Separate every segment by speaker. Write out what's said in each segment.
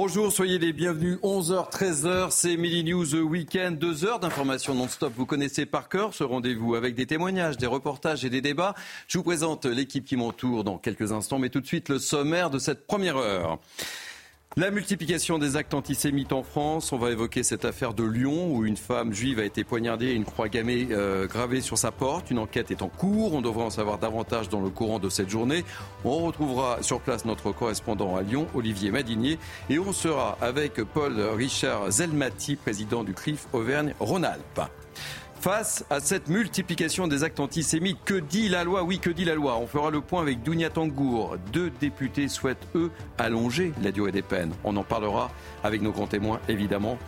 Speaker 1: Bonjour, soyez les bienvenus. 11h, 13h, c'est Midi News Weekend. Deux heures d'informations non-stop. Vous connaissez par cœur ce rendez-vous avec des témoignages, des reportages et des débats. Je vous présente l'équipe qui m'entoure dans quelques instants, mais tout de suite le sommaire de cette première heure. La multiplication des actes antisémites en France. On va évoquer cette affaire de Lyon où une femme juive a été poignardée et une croix gammée euh, gravée sur sa porte. Une enquête est en cours. On devrait en savoir davantage dans le courant de cette journée. On retrouvera sur place notre correspondant à Lyon, Olivier Madinier. Et on sera avec Paul Richard Zelmati, président du CRIF Auvergne-Rhône-Alpes. Face à cette multiplication des actes antisémites, que dit la loi? Oui, que dit la loi? On fera le point avec Dounia Tangour. Deux députés souhaitent, eux, allonger la durée des peines. On en parlera avec nos grands témoins, évidemment.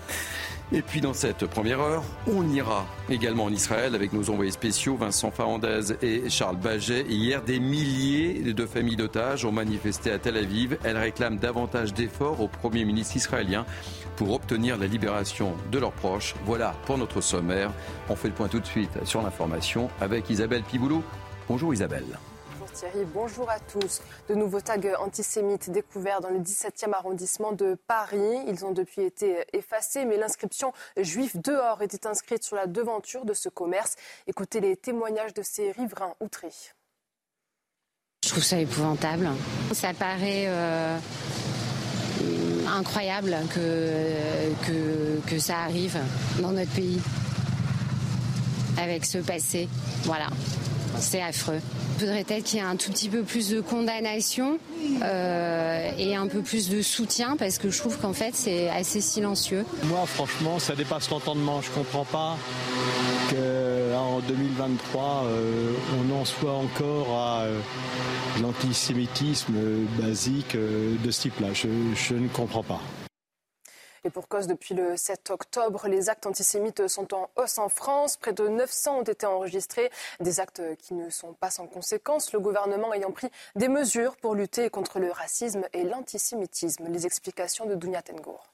Speaker 1: Et puis dans cette première heure, on ira également en Israël avec nos envoyés spéciaux Vincent Farandez et Charles Baget. Hier, des milliers de familles d'otages ont manifesté à Tel Aviv. Elles réclament davantage d'efforts au Premier ministre israélien pour obtenir la libération de leurs proches. Voilà pour notre sommaire. On fait le point tout de suite sur l'information avec Isabelle Piboulot. Bonjour Isabelle.
Speaker 2: Thierry, bonjour à tous. De nouveaux tags antisémites découverts dans le 17e arrondissement de Paris. Ils ont depuis été effacés, mais l'inscription juif dehors était inscrite sur la devanture de ce commerce. Écoutez les témoignages de ces riverains outrés.
Speaker 3: Je trouve ça épouvantable. Ça paraît euh, incroyable que, que ça arrive dans notre pays avec ce passé. Voilà, c'est affreux. Il faudrait peut-être qu'il y ait un tout petit peu plus de condamnation euh, et un peu plus de soutien parce que je trouve qu'en fait c'est assez silencieux.
Speaker 4: Moi franchement ça dépasse l'entendement. Je comprends pas qu'en 2023 euh, on en soit encore à euh, l'antisémitisme basique euh, de ce type-là. Je, je ne comprends pas.
Speaker 2: Et pour cause, depuis le 7 octobre, les actes antisémites sont en hausse en France. Près de 900 ont été enregistrés. Des actes qui ne sont pas sans conséquences. Le gouvernement ayant pris des mesures pour lutter contre le racisme et l'antisémitisme. Les explications de Dounia Tengour.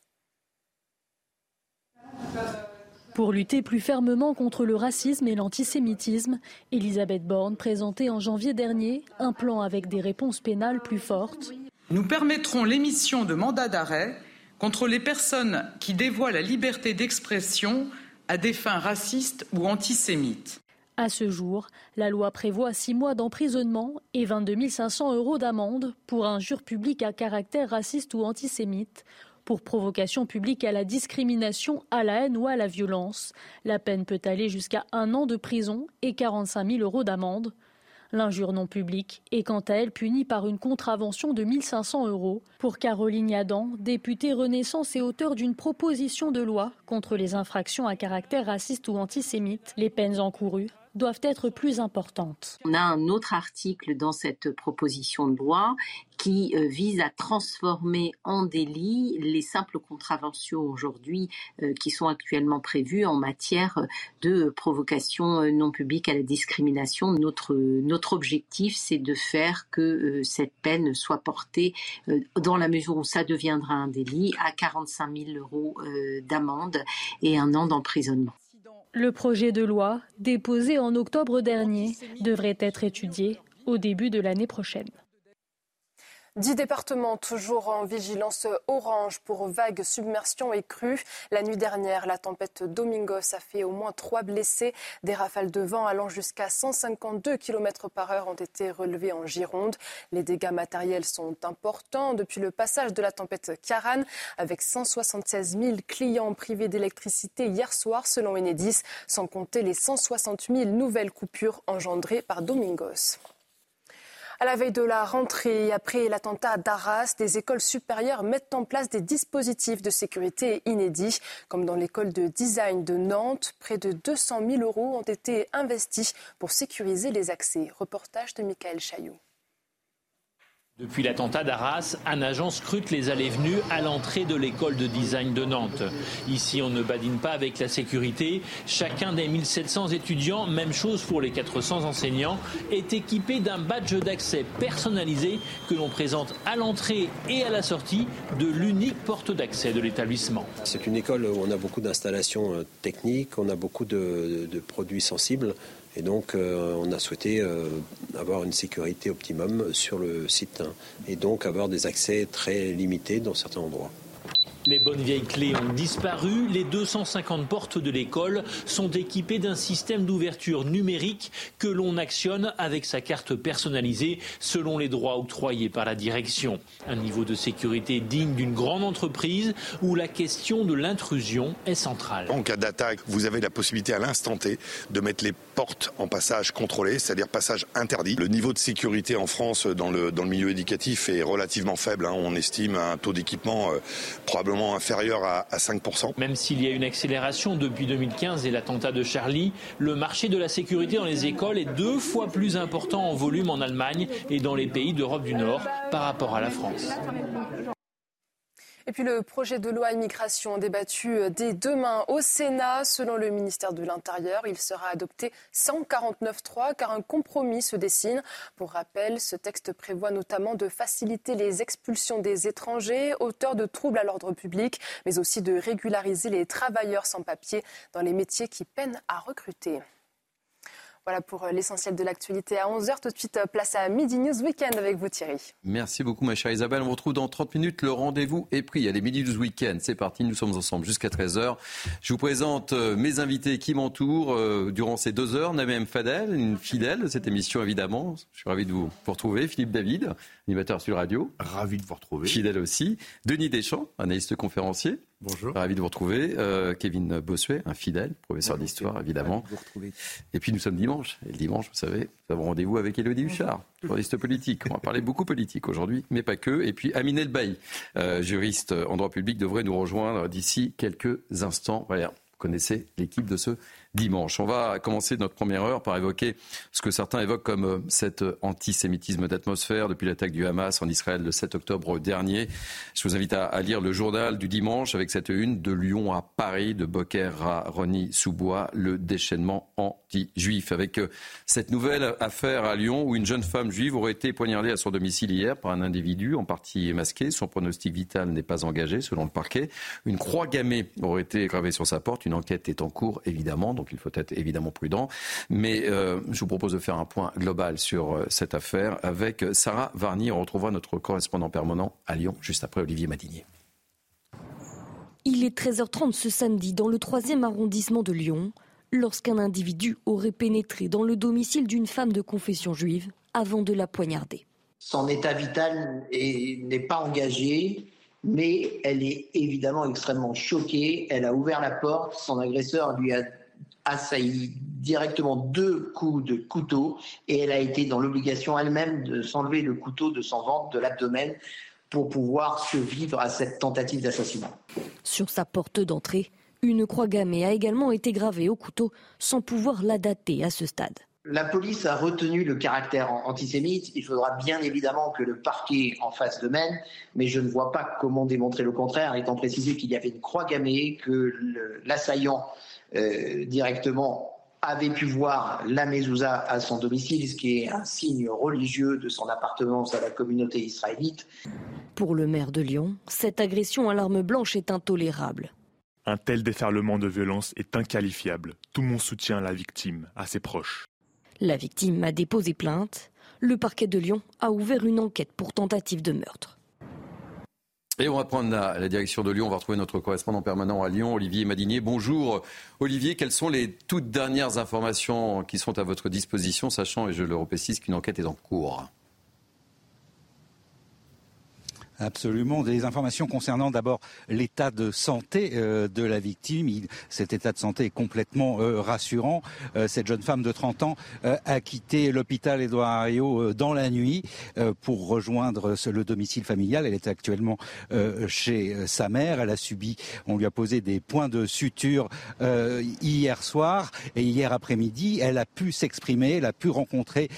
Speaker 5: Pour lutter plus fermement contre le racisme et l'antisémitisme, Elisabeth Borne présentait en janvier dernier un plan avec des réponses pénales plus fortes.
Speaker 6: Nous permettrons l'émission de mandats d'arrêt contre les personnes qui dévoient la liberté d'expression à des fins racistes ou antisémites.
Speaker 5: À ce jour, la loi prévoit six mois d'emprisonnement et 22 500 euros d'amende pour injure publique à caractère raciste ou antisémite, pour provocation publique à la discrimination, à la haine ou à la violence. La peine peut aller jusqu'à un an de prison et 45 000 euros d'amende. L'injure non publique est quant à elle punie par une contravention de 1500 euros. Pour Caroline Yadan, députée Renaissance et auteure d'une proposition de loi contre les infractions à caractère raciste ou antisémite, les peines encourues doivent être plus importantes.
Speaker 7: On a un autre article dans cette proposition de loi qui euh, vise à transformer en délit les simples contraventions aujourd'hui euh, qui sont actuellement prévues en matière de provocation euh, non publique à la discrimination. Notre, notre objectif, c'est de faire que cette peine soit portée, dans la mesure où ça deviendra un délit, à 45 000 euros d'amende et un an d'emprisonnement.
Speaker 5: Le projet de loi, déposé en octobre dernier, devrait être étudié au début de l'année prochaine.
Speaker 2: Dix départements toujours en vigilance orange pour vagues, submersion et crues. La nuit dernière, la tempête Domingos a fait au moins trois blessés. Des rafales de vent allant jusqu'à 152 km par heure ont été relevées en Gironde. Les dégâts matériels sont importants depuis le passage de la tempête Karan, avec 176 000 clients privés d'électricité hier soir, selon Enedis, sans compter les 160 000 nouvelles coupures engendrées par Domingos. À la veille de la rentrée, après l'attentat d'Arras, des écoles supérieures mettent en place des dispositifs de sécurité inédits, comme dans l'école de design de Nantes. Près de 200 000 euros ont été investis pour sécuriser les accès. Reportage de Michael Chailloux.
Speaker 8: Depuis l'attentat d'Arras, un agent scrute les allées-venues à l'entrée de l'école de design de Nantes. Ici, on ne badine pas avec la sécurité. Chacun des 1700 étudiants, même chose pour les 400 enseignants, est équipé d'un badge d'accès personnalisé que l'on présente à l'entrée et à la sortie de l'unique porte d'accès de l'établissement.
Speaker 9: C'est une école où on a beaucoup d'installations euh, techniques, on a beaucoup de, de produits sensibles. Et donc, euh, on a souhaité euh, avoir une sécurité optimum sur le site et donc avoir des accès très limités dans certains endroits.
Speaker 8: Les bonnes vieilles clés ont disparu. Les 250 portes de l'école sont équipées d'un système d'ouverture numérique que l'on actionne avec sa carte personnalisée selon les droits octroyés par la direction. Un niveau de sécurité digne d'une grande entreprise où la question de l'intrusion est centrale.
Speaker 10: En cas d'attaque, vous avez la possibilité à l'instant T de mettre les portes en passage contrôlé, c'est-à-dire passage interdit. Le niveau de sécurité en France dans le, milieu éducatif est relativement faible. Hein. On estime un taux d'équipement euh, probablement inférieur à, 5%.
Speaker 8: Même s'il y a une accélération depuis 2015 et l'attentat de Charlie, le marché de la sécurité dans les écoles est deux fois plus important en volume en Allemagne et dans les pays d'Europe du Nord par rapport à la France.
Speaker 2: Et puis le projet de loi immigration débattu dès demain au Sénat. Selon le ministère de l'Intérieur, il sera adopté 149.3 car un compromis se dessine. Pour rappel, ce texte prévoit notamment de faciliter les expulsions des étrangers, auteurs de troubles à l'ordre public, mais aussi de régulariser les travailleurs sans papier dans les métiers qui peinent à recruter. Voilà pour euh, l'essentiel de l'actualité à 11h. Tout de suite, euh, place à Midi News Weekend avec vous Thierry.
Speaker 1: Merci beaucoup ma chère Isabelle. On vous retrouve dans 30 minutes. Le rendez-vous est pris. Allez, Midi News Weekend, c'est parti. Nous sommes ensemble jusqu'à 13h. Je vous présente euh, mes invités qui m'entourent durant ces deux heures. Namem Fadel, une fidèle de cette émission évidemment. Je suis ravi de vous retrouver. Philippe David, animateur sur radio.
Speaker 11: Ravi de vous retrouver.
Speaker 1: Fidèle aussi. Denis Deschamps, analyste conférencier.
Speaker 11: Bonjour.
Speaker 1: Ravi de vous retrouver. Euh, Kevin Bossuet, un fidèle, professeur d'histoire, évidemment.
Speaker 11: Vous retrouver.
Speaker 1: Et puis nous sommes dimanche. Et le dimanche, vous savez, nous avons rendez-vous avec Élodie Huchard, journaliste politique. On va parler beaucoup politique aujourd'hui, mais pas que. Et puis Amine Elbaï, euh, juriste en droit public, devrait nous rejoindre d'ici quelques instants. Voilà, vous connaissez l'équipe de ce dimanche. On va commencer notre première heure par évoquer ce que certains évoquent comme euh, cet euh, antisémitisme d'atmosphère depuis l'attaque du Hamas en Israël le 7 octobre dernier. Je vous invite à, lire le journal du dimanche avec cette une de Lyon à Paris, de Boker à Rony Sous-Bois, le déchaînement anti-juif. Avec euh, cette nouvelle affaire à Lyon où une jeune femme juive aurait été poignardée à son domicile hier par un individu en partie masqué. Son pronostic vital n'est pas engagé selon le parquet. Une croix gammée aurait été gravée sur sa porte. Une enquête est en cours évidemment il faut être évidemment prudent. Mais euh, je vous propose de faire un point global sur euh, cette affaire avec Sarah Varny. On retrouvera notre correspondant permanent à Lyon juste après Olivier Madinier.
Speaker 12: Il est 13h30 ce samedi dans le 3e arrondissement de Lyon lorsqu'un individu aurait pénétré dans le domicile d'une femme de confession juive avant de la poignarder.
Speaker 13: Son état vital n'est pas engagé, mais elle est évidemment extrêmement choquée. Elle a ouvert la porte, son agresseur lui a assailli directement deux coups de couteau et elle a été dans l'obligation elle-même de s'enlever le couteau de son ventre, de l'abdomen, pour pouvoir survivre à cette tentative d'assassinat.
Speaker 12: Sur sa porte d'entrée, une croix gammée a également été gravée au couteau sans pouvoir la dater à ce stade.
Speaker 13: La police a retenu le caractère antisémite. Il faudra bien évidemment que le parquet en fasse de même, mais je ne vois pas comment démontrer le contraire, étant précisé qu'il y avait une croix gammée, que l'assaillant directement avait pu voir la mezouza à son domicile, ce qui est un signe religieux de son appartenance à la communauté israélite.
Speaker 12: Pour le maire de Lyon, cette agression à l'arme blanche est intolérable.
Speaker 14: Un tel déferlement de violence est inqualifiable. Tout mon soutien à la victime, à ses proches.
Speaker 12: La victime a déposé plainte. Le parquet de Lyon a ouvert une enquête pour tentative de meurtre.
Speaker 1: Et on va prendre la, direction de Lyon. On va retrouver notre correspondant permanent à Lyon, Olivier Madinier. Bonjour Olivier, quelles sont les toutes dernières informations qui sont à votre disposition, sachant, et je le reprécise, qu'une enquête est en cours?
Speaker 11: Absolument. Des informations concernant d'abord l'état de santé euh, de la victime. cet état de santé est complètement euh, rassurant. Euh, cette jeune femme de 30 ans a quitté l'hôpital Édouard Herriot dans la nuit pour rejoindre le domicile familial. Elle est actuellement chez sa mère. Elle a subi, on lui a posé des points de suture hier soir et hier après-midi. Elle a pu s'exprimer, elle a pu rencontrer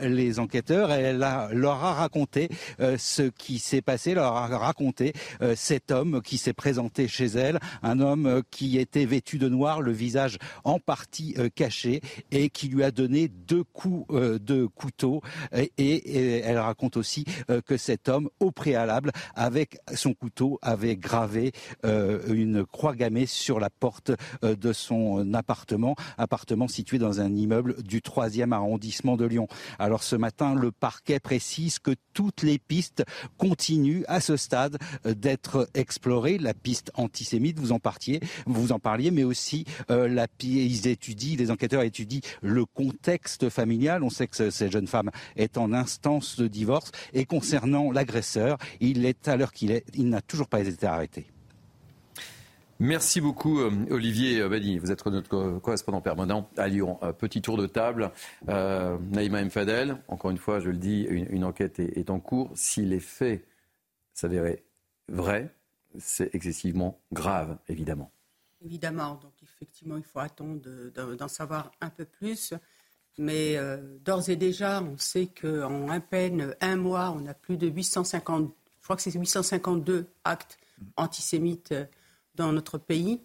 Speaker 11: les enquêteurs. Elle leur a raconté ce qui s'est passé leur a raconté euh, cet homme qui s'est présenté chez elle, un homme euh, qui était vêtu de noir, le visage en partie euh, caché et qui lui a donné deux coups de couteau. Et, elle raconte aussi que cet homme, au préalable, avec son couteau, avait gravé une croix gammée sur la porte de son appartement, appartement situé dans un immeuble du 3e arrondissement de Lyon. Alors ce matin, le parquet précise que toutes les pistes continuent à ce stade euh, d'être explorée. La piste antisémite, vous en partiez, vous en parliez, mais aussi euh, ils étudient, les enquêteurs étudient le contexte familial. On sait que cette jeune femme est en instance de divorce. Et concernant l'agresseur, il est à l'heure qu'il est, il n'a toujours pas été arrêté.
Speaker 1: Merci beaucoup, euh, Olivier Badi. Vous êtes notre correspondant permanent à Lyon. Petit tour de table. Euh, Naïma Mfadel, encore une fois, je le dis, une, enquête est, est, en cours. Si les faits s'avérer vrai, c'est excessivement grave, évidemment.
Speaker 15: Évidemment, donc effectivement, il faut attendre d'en savoir un peu plus. Mais euh, d'ores et déjà, on sait qu'en à peine un mois, on a plus de 850, je crois que c'est 852 actes antisémites euh, dans notre pays.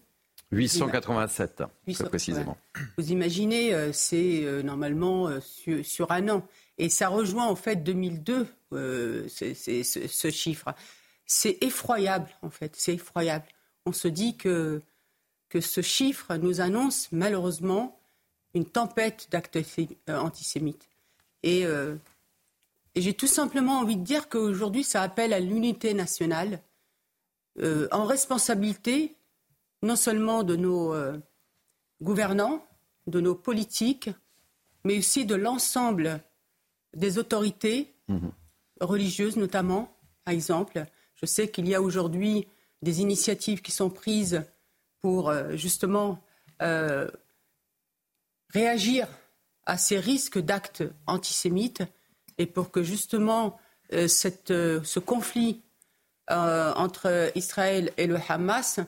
Speaker 1: 887, très précisément.
Speaker 15: Vous imaginez, euh, c'est normalement sur, sur, un an. Et ça rejoint en fait 2002, euh, ce, chiffre. C'est effroyable, en fait, c'est effroyable. On se dit que, que ce chiffre nous annonce malheureusement une tempête d'actes euh, antisémites. Euh, et, j'ai tout simplement envie de dire qu'aujourd'hui, ça appelle à l'unité nationale, en responsabilité non seulement de nos gouvernants, de nos politiques, mais aussi de l'ensemble des autorités mhm religieuses notamment, par exemple. Je sais qu'il y a aujourd'hui des initiatives qui sont prises pour euh, justement euh, réagir à ces risques d'actes antisémites et pour que justement euh, cette, ce conflit entre Israël et le Hamas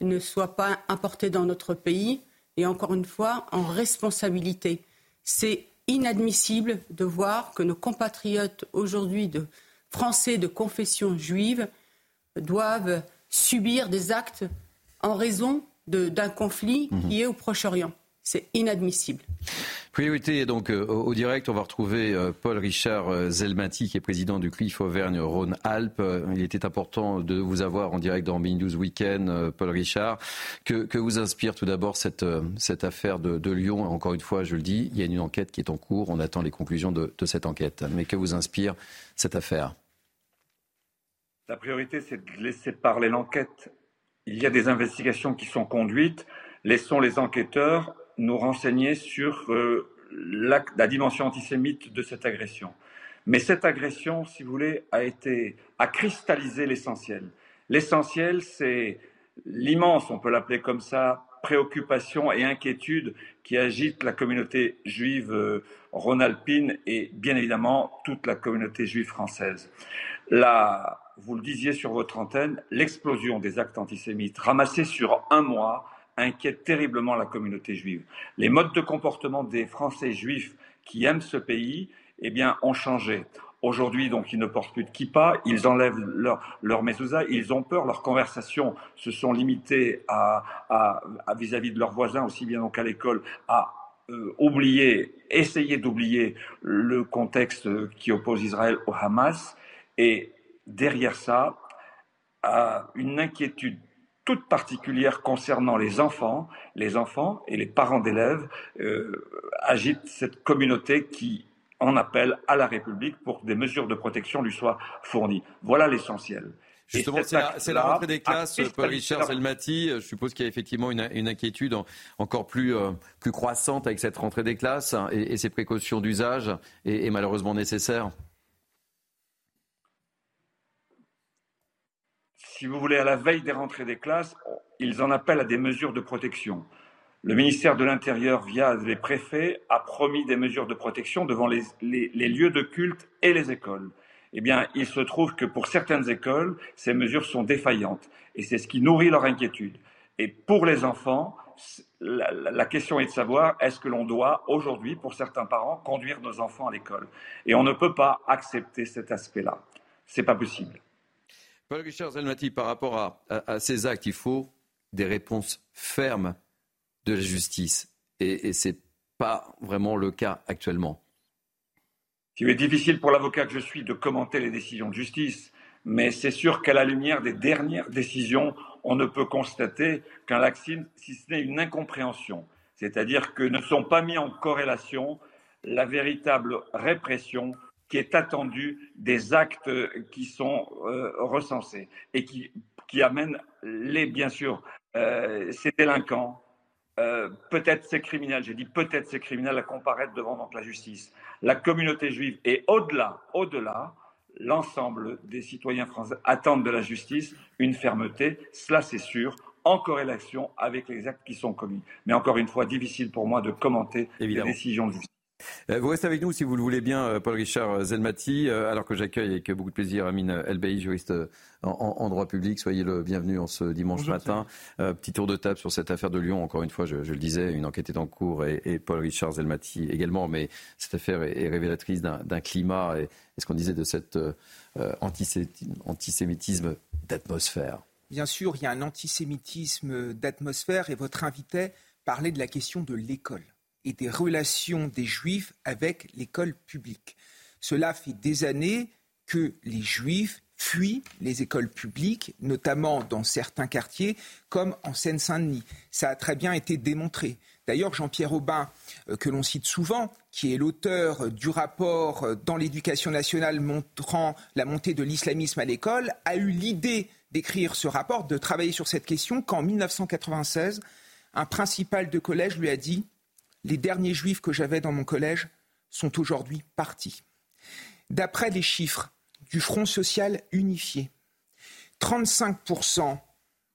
Speaker 15: ne soit pas importé dans notre pays et encore une fois en responsabilité. C'est inadmissible de voir que nos compatriotes aujourd'hui de français de confession juive doivent subir des actes en raison d'un conflit mhm. qui est au Proche-Orient. C'est inadmissible.
Speaker 1: Priorité donc euh, au direct, on va retrouver euh, Paul Richard euh, Zelmati qui est président du CLIF Auvergne-Rhône-Alpes. Il était important de vous avoir en direct dans News Weekend, Paul Richard. Que, que, vous inspire tout d'abord cette, cette affaire de, de, Lyon? Encore une fois, je le dis, il y a une enquête qui est en cours. On attend les conclusions de, de cette enquête. Mais que vous inspire cette affaire?
Speaker 16: La priorité, c'est de laisser parler l'enquête. Il y a des investigations qui sont conduites. Laissons les enquêteurs nous renseigner sur euh, la, la, dimension antisémite de cette agression. Mais cette agression, si vous voulez, a été a cristallisé l'essentiel. L'essentiel, c'est l'immense, on peut l'appeler comme ça, préoccupation et inquiétude qui agitent la communauté juive euh, rhône-alpine et bien évidemment toute la communauté juive française. Là, vous le disiez sur votre antenne, l'explosion des actes antisémites ramassés sur un mois inquiète terriblement la communauté juive. Les modes de comportement des Français juifs qui aiment ce pays, eh bien, ont changé. Aujourd'hui, donc, ils ne portent plus de kippa, ils enlèvent leur, leur mezouza, ils ont peur, leurs conversations se sont limitées à, vis-à-vis de leurs voisins, aussi bien donc à l'école, à euh, oublier, essayer d'oublier le contexte qui oppose Israël au Hamas, et derrière ça, à une inquiétude toute particulière concernant les enfants, les enfants et les parents d'élèves euh, agitent cette communauté qui en appelle à la République pour que des mesures de protection lui soient fournies. Voilà l'essentiel.
Speaker 1: Justement, c'est la, rentrée des classes, Paul Richard Selmati. Je suppose qu'il y a effectivement une, inquiétude encore plus, euh, plus croissante avec cette rentrée des classes et, ces précautions d'usage est malheureusement nécessaires.
Speaker 16: Si vous voulez, à la veille des rentrées des classes, ils en appellent à des mesures de protection. Le ministère de l'Intérieur, via les préfets, a promis des mesures de protection devant les, lieux de culte et les écoles. Eh bien, il se trouve que pour certaines écoles, ces mesures sont défaillantes. Et c'est ce qui nourrit leur inquiétude. Et pour les enfants, la, question est de savoir est-ce que l'on doit aujourd'hui, pour certains parents, conduire nos enfants à l'école? Et on ne peut pas accepter cet aspect-là. C'est pas possible.
Speaker 1: Paul Richard par rapport à, ces actes, il faut des réponses fermes de la justice. Et, et ce n'est pas vraiment le cas actuellement.
Speaker 16: Il est difficile pour l'avocat que je suis de commenter les décisions de justice, mais c'est sûr qu'à la lumière des dernières décisions, on ne peut constater qu'un laxisme, si ce n'est une incompréhension. C'est-à-dire que ne sont pas mis en corrélation la véritable répression qui est attendue des actes qui sont euh, recensés et qui, qui amènent les, bien sûr, euh, ces délinquants, euh, peut-être ces criminels, j'ai dit peut-être ces criminels à comparaître devant donc, la justice. La communauté juive et au-delà, au-delà, l'ensemble des citoyens français attendent de la justice une fermeté, cela c'est sûr, en corrélation avec les actes qui sont commis. Mais encore une fois, difficile pour moi de commenter les décisions de justice.
Speaker 1: Euh, vous restez avec nous si vous le voulez bien, euh, Paul Richard Zelmati, euh, alors que j'accueille avec beaucoup de plaisir Amine Elbey, juriste en, droit public. Soyez le bienvenu en ce dimanche matin. petit tour de table sur cette affaire de Lyon. Encore une fois, je, le disais, une enquête est en cours et, Paul Richard Zelmati également, mais cette affaire est, révélatrice d'un climat et, ce qu'on disait de cet antisémitisme d'atmosphère.
Speaker 17: Bien sûr, il y a un antisémitisme d'atmosphère et votre invité parlait de la question de l'école et des relations des juifs avec l'école publique. Cela fait des années que les juifs fuient les écoles publiques, notamment dans certains quartiers, comme en Seine-Saint-Denis. Ça a très bien été démontré. D'ailleurs, Jean-Pierre Aubin, euh, que l'on cite souvent, qui est l'auteur du rapport euh, dans l'éducation nationale montrant la montée de l'islamisme à l'école, a eu l'idée d'écrire ce rapport, de travailler sur cette question, qu'en 1996, un principal de collège lui a dit les derniers juifs que j'avais dans mon collège sont aujourd'hui partis. D'après les chiffres du Front social unifié, 35%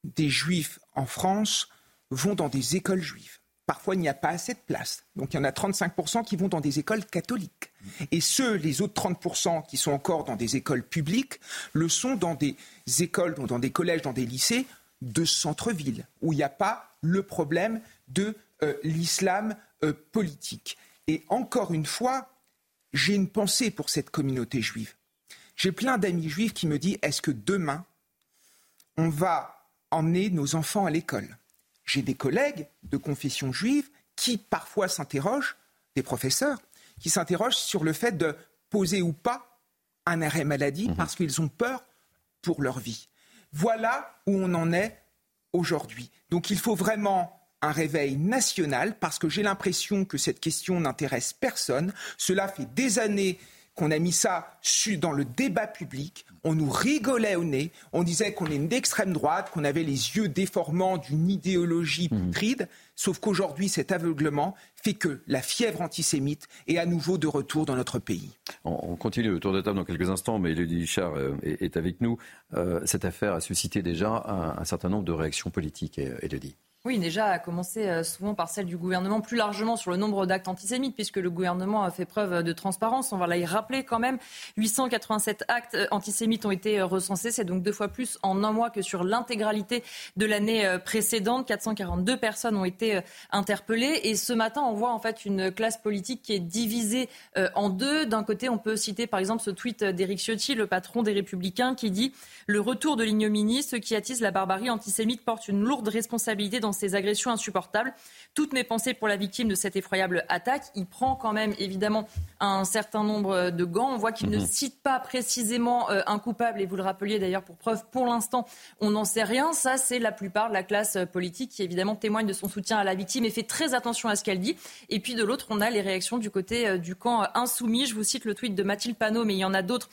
Speaker 17: des juifs en France vont dans des écoles juives. Parfois, il n'y a pas assez de place. Donc, il y en a 35% qui vont dans des écoles catholiques. Et ceux, les autres 30% qui sont encore dans des écoles publiques, le sont dans des écoles, dans des collèges, dans des lycées de centre-ville, où il n'y a pas le problème de euh, l'islam euh, politique. Et encore une fois, j'ai une pensée pour cette communauté juive. J'ai plein d'amis juifs qui me disent est-ce que demain, on va emmener nos enfants à l'école? J'ai des collègues de confession juive qui parfois s'interrogent, des professeurs, qui s'interrogent sur le fait de poser ou pas un arrêt maladie mmh. parce qu'ils ont peur pour leur vie. Voilà où on en est aujourd'hui. Donc il faut vraiment un réveil national parce que j'ai l'impression que cette question n'intéresse personne. Cela fait des années qu'on a mis ça dans le débat public. On nous rigolait au nez. On disait qu'on est d'extrême droite, qu'on avait les yeux déformants d'une idéologie mmh. putride. Sauf qu'aujourd'hui, cet aveuglement fait que la fièvre antisémite est à nouveau de retour dans notre pays.
Speaker 1: On, continue le tour de table dans quelques instants, mais Elodie Richard euh, est, avec nous. Euh, cette affaire a suscité déjà un, certain nombre de réactions politiques, Elodie.
Speaker 18: Oui, déjà, à commencer euh, souvent par celle du gouvernement, plus largement sur le nombre d'actes antisémites, puisque le gouvernement a fait preuve de transparence. On va y rappeler quand même. 887 actes euh, antisémites ont été euh, recensés. C'est donc deux fois plus en un mois que sur l'intégralité de l'année précédente. 442 personnes ont été interpellées. Et ce matin, on voit en fait une classe politique qui est divisée en deux. D'un côté, on peut citer par exemple ce tweet d'Éric Ciotti, le patron des Républicains, qui dit Le retour de l'ignominie, ceux qui attisent la barbarie antisémite portent une lourde responsabilité dans ces agressions insupportables. Toutes mes pensées pour la victime de cette effroyable attaque. Il prend quand même évidemment un certain nombre de gants. On voit qu'il ne mhm. cite pas précisément euh, un coupable, et vous le rappeliez d'ailleurs pour preuve, pour l'instant, on n'en sait rien. Ça, c'est la plupart de la classe euh, politique qui évidemment témoigne de son soutien à la victime et fait très attention à ce qu'elle dit. Et puis de l'autre, on a les réactions du côté euh, du camp insoumis. Je vous cite le tweet de Mathilde Panot, mais il y en a d'autres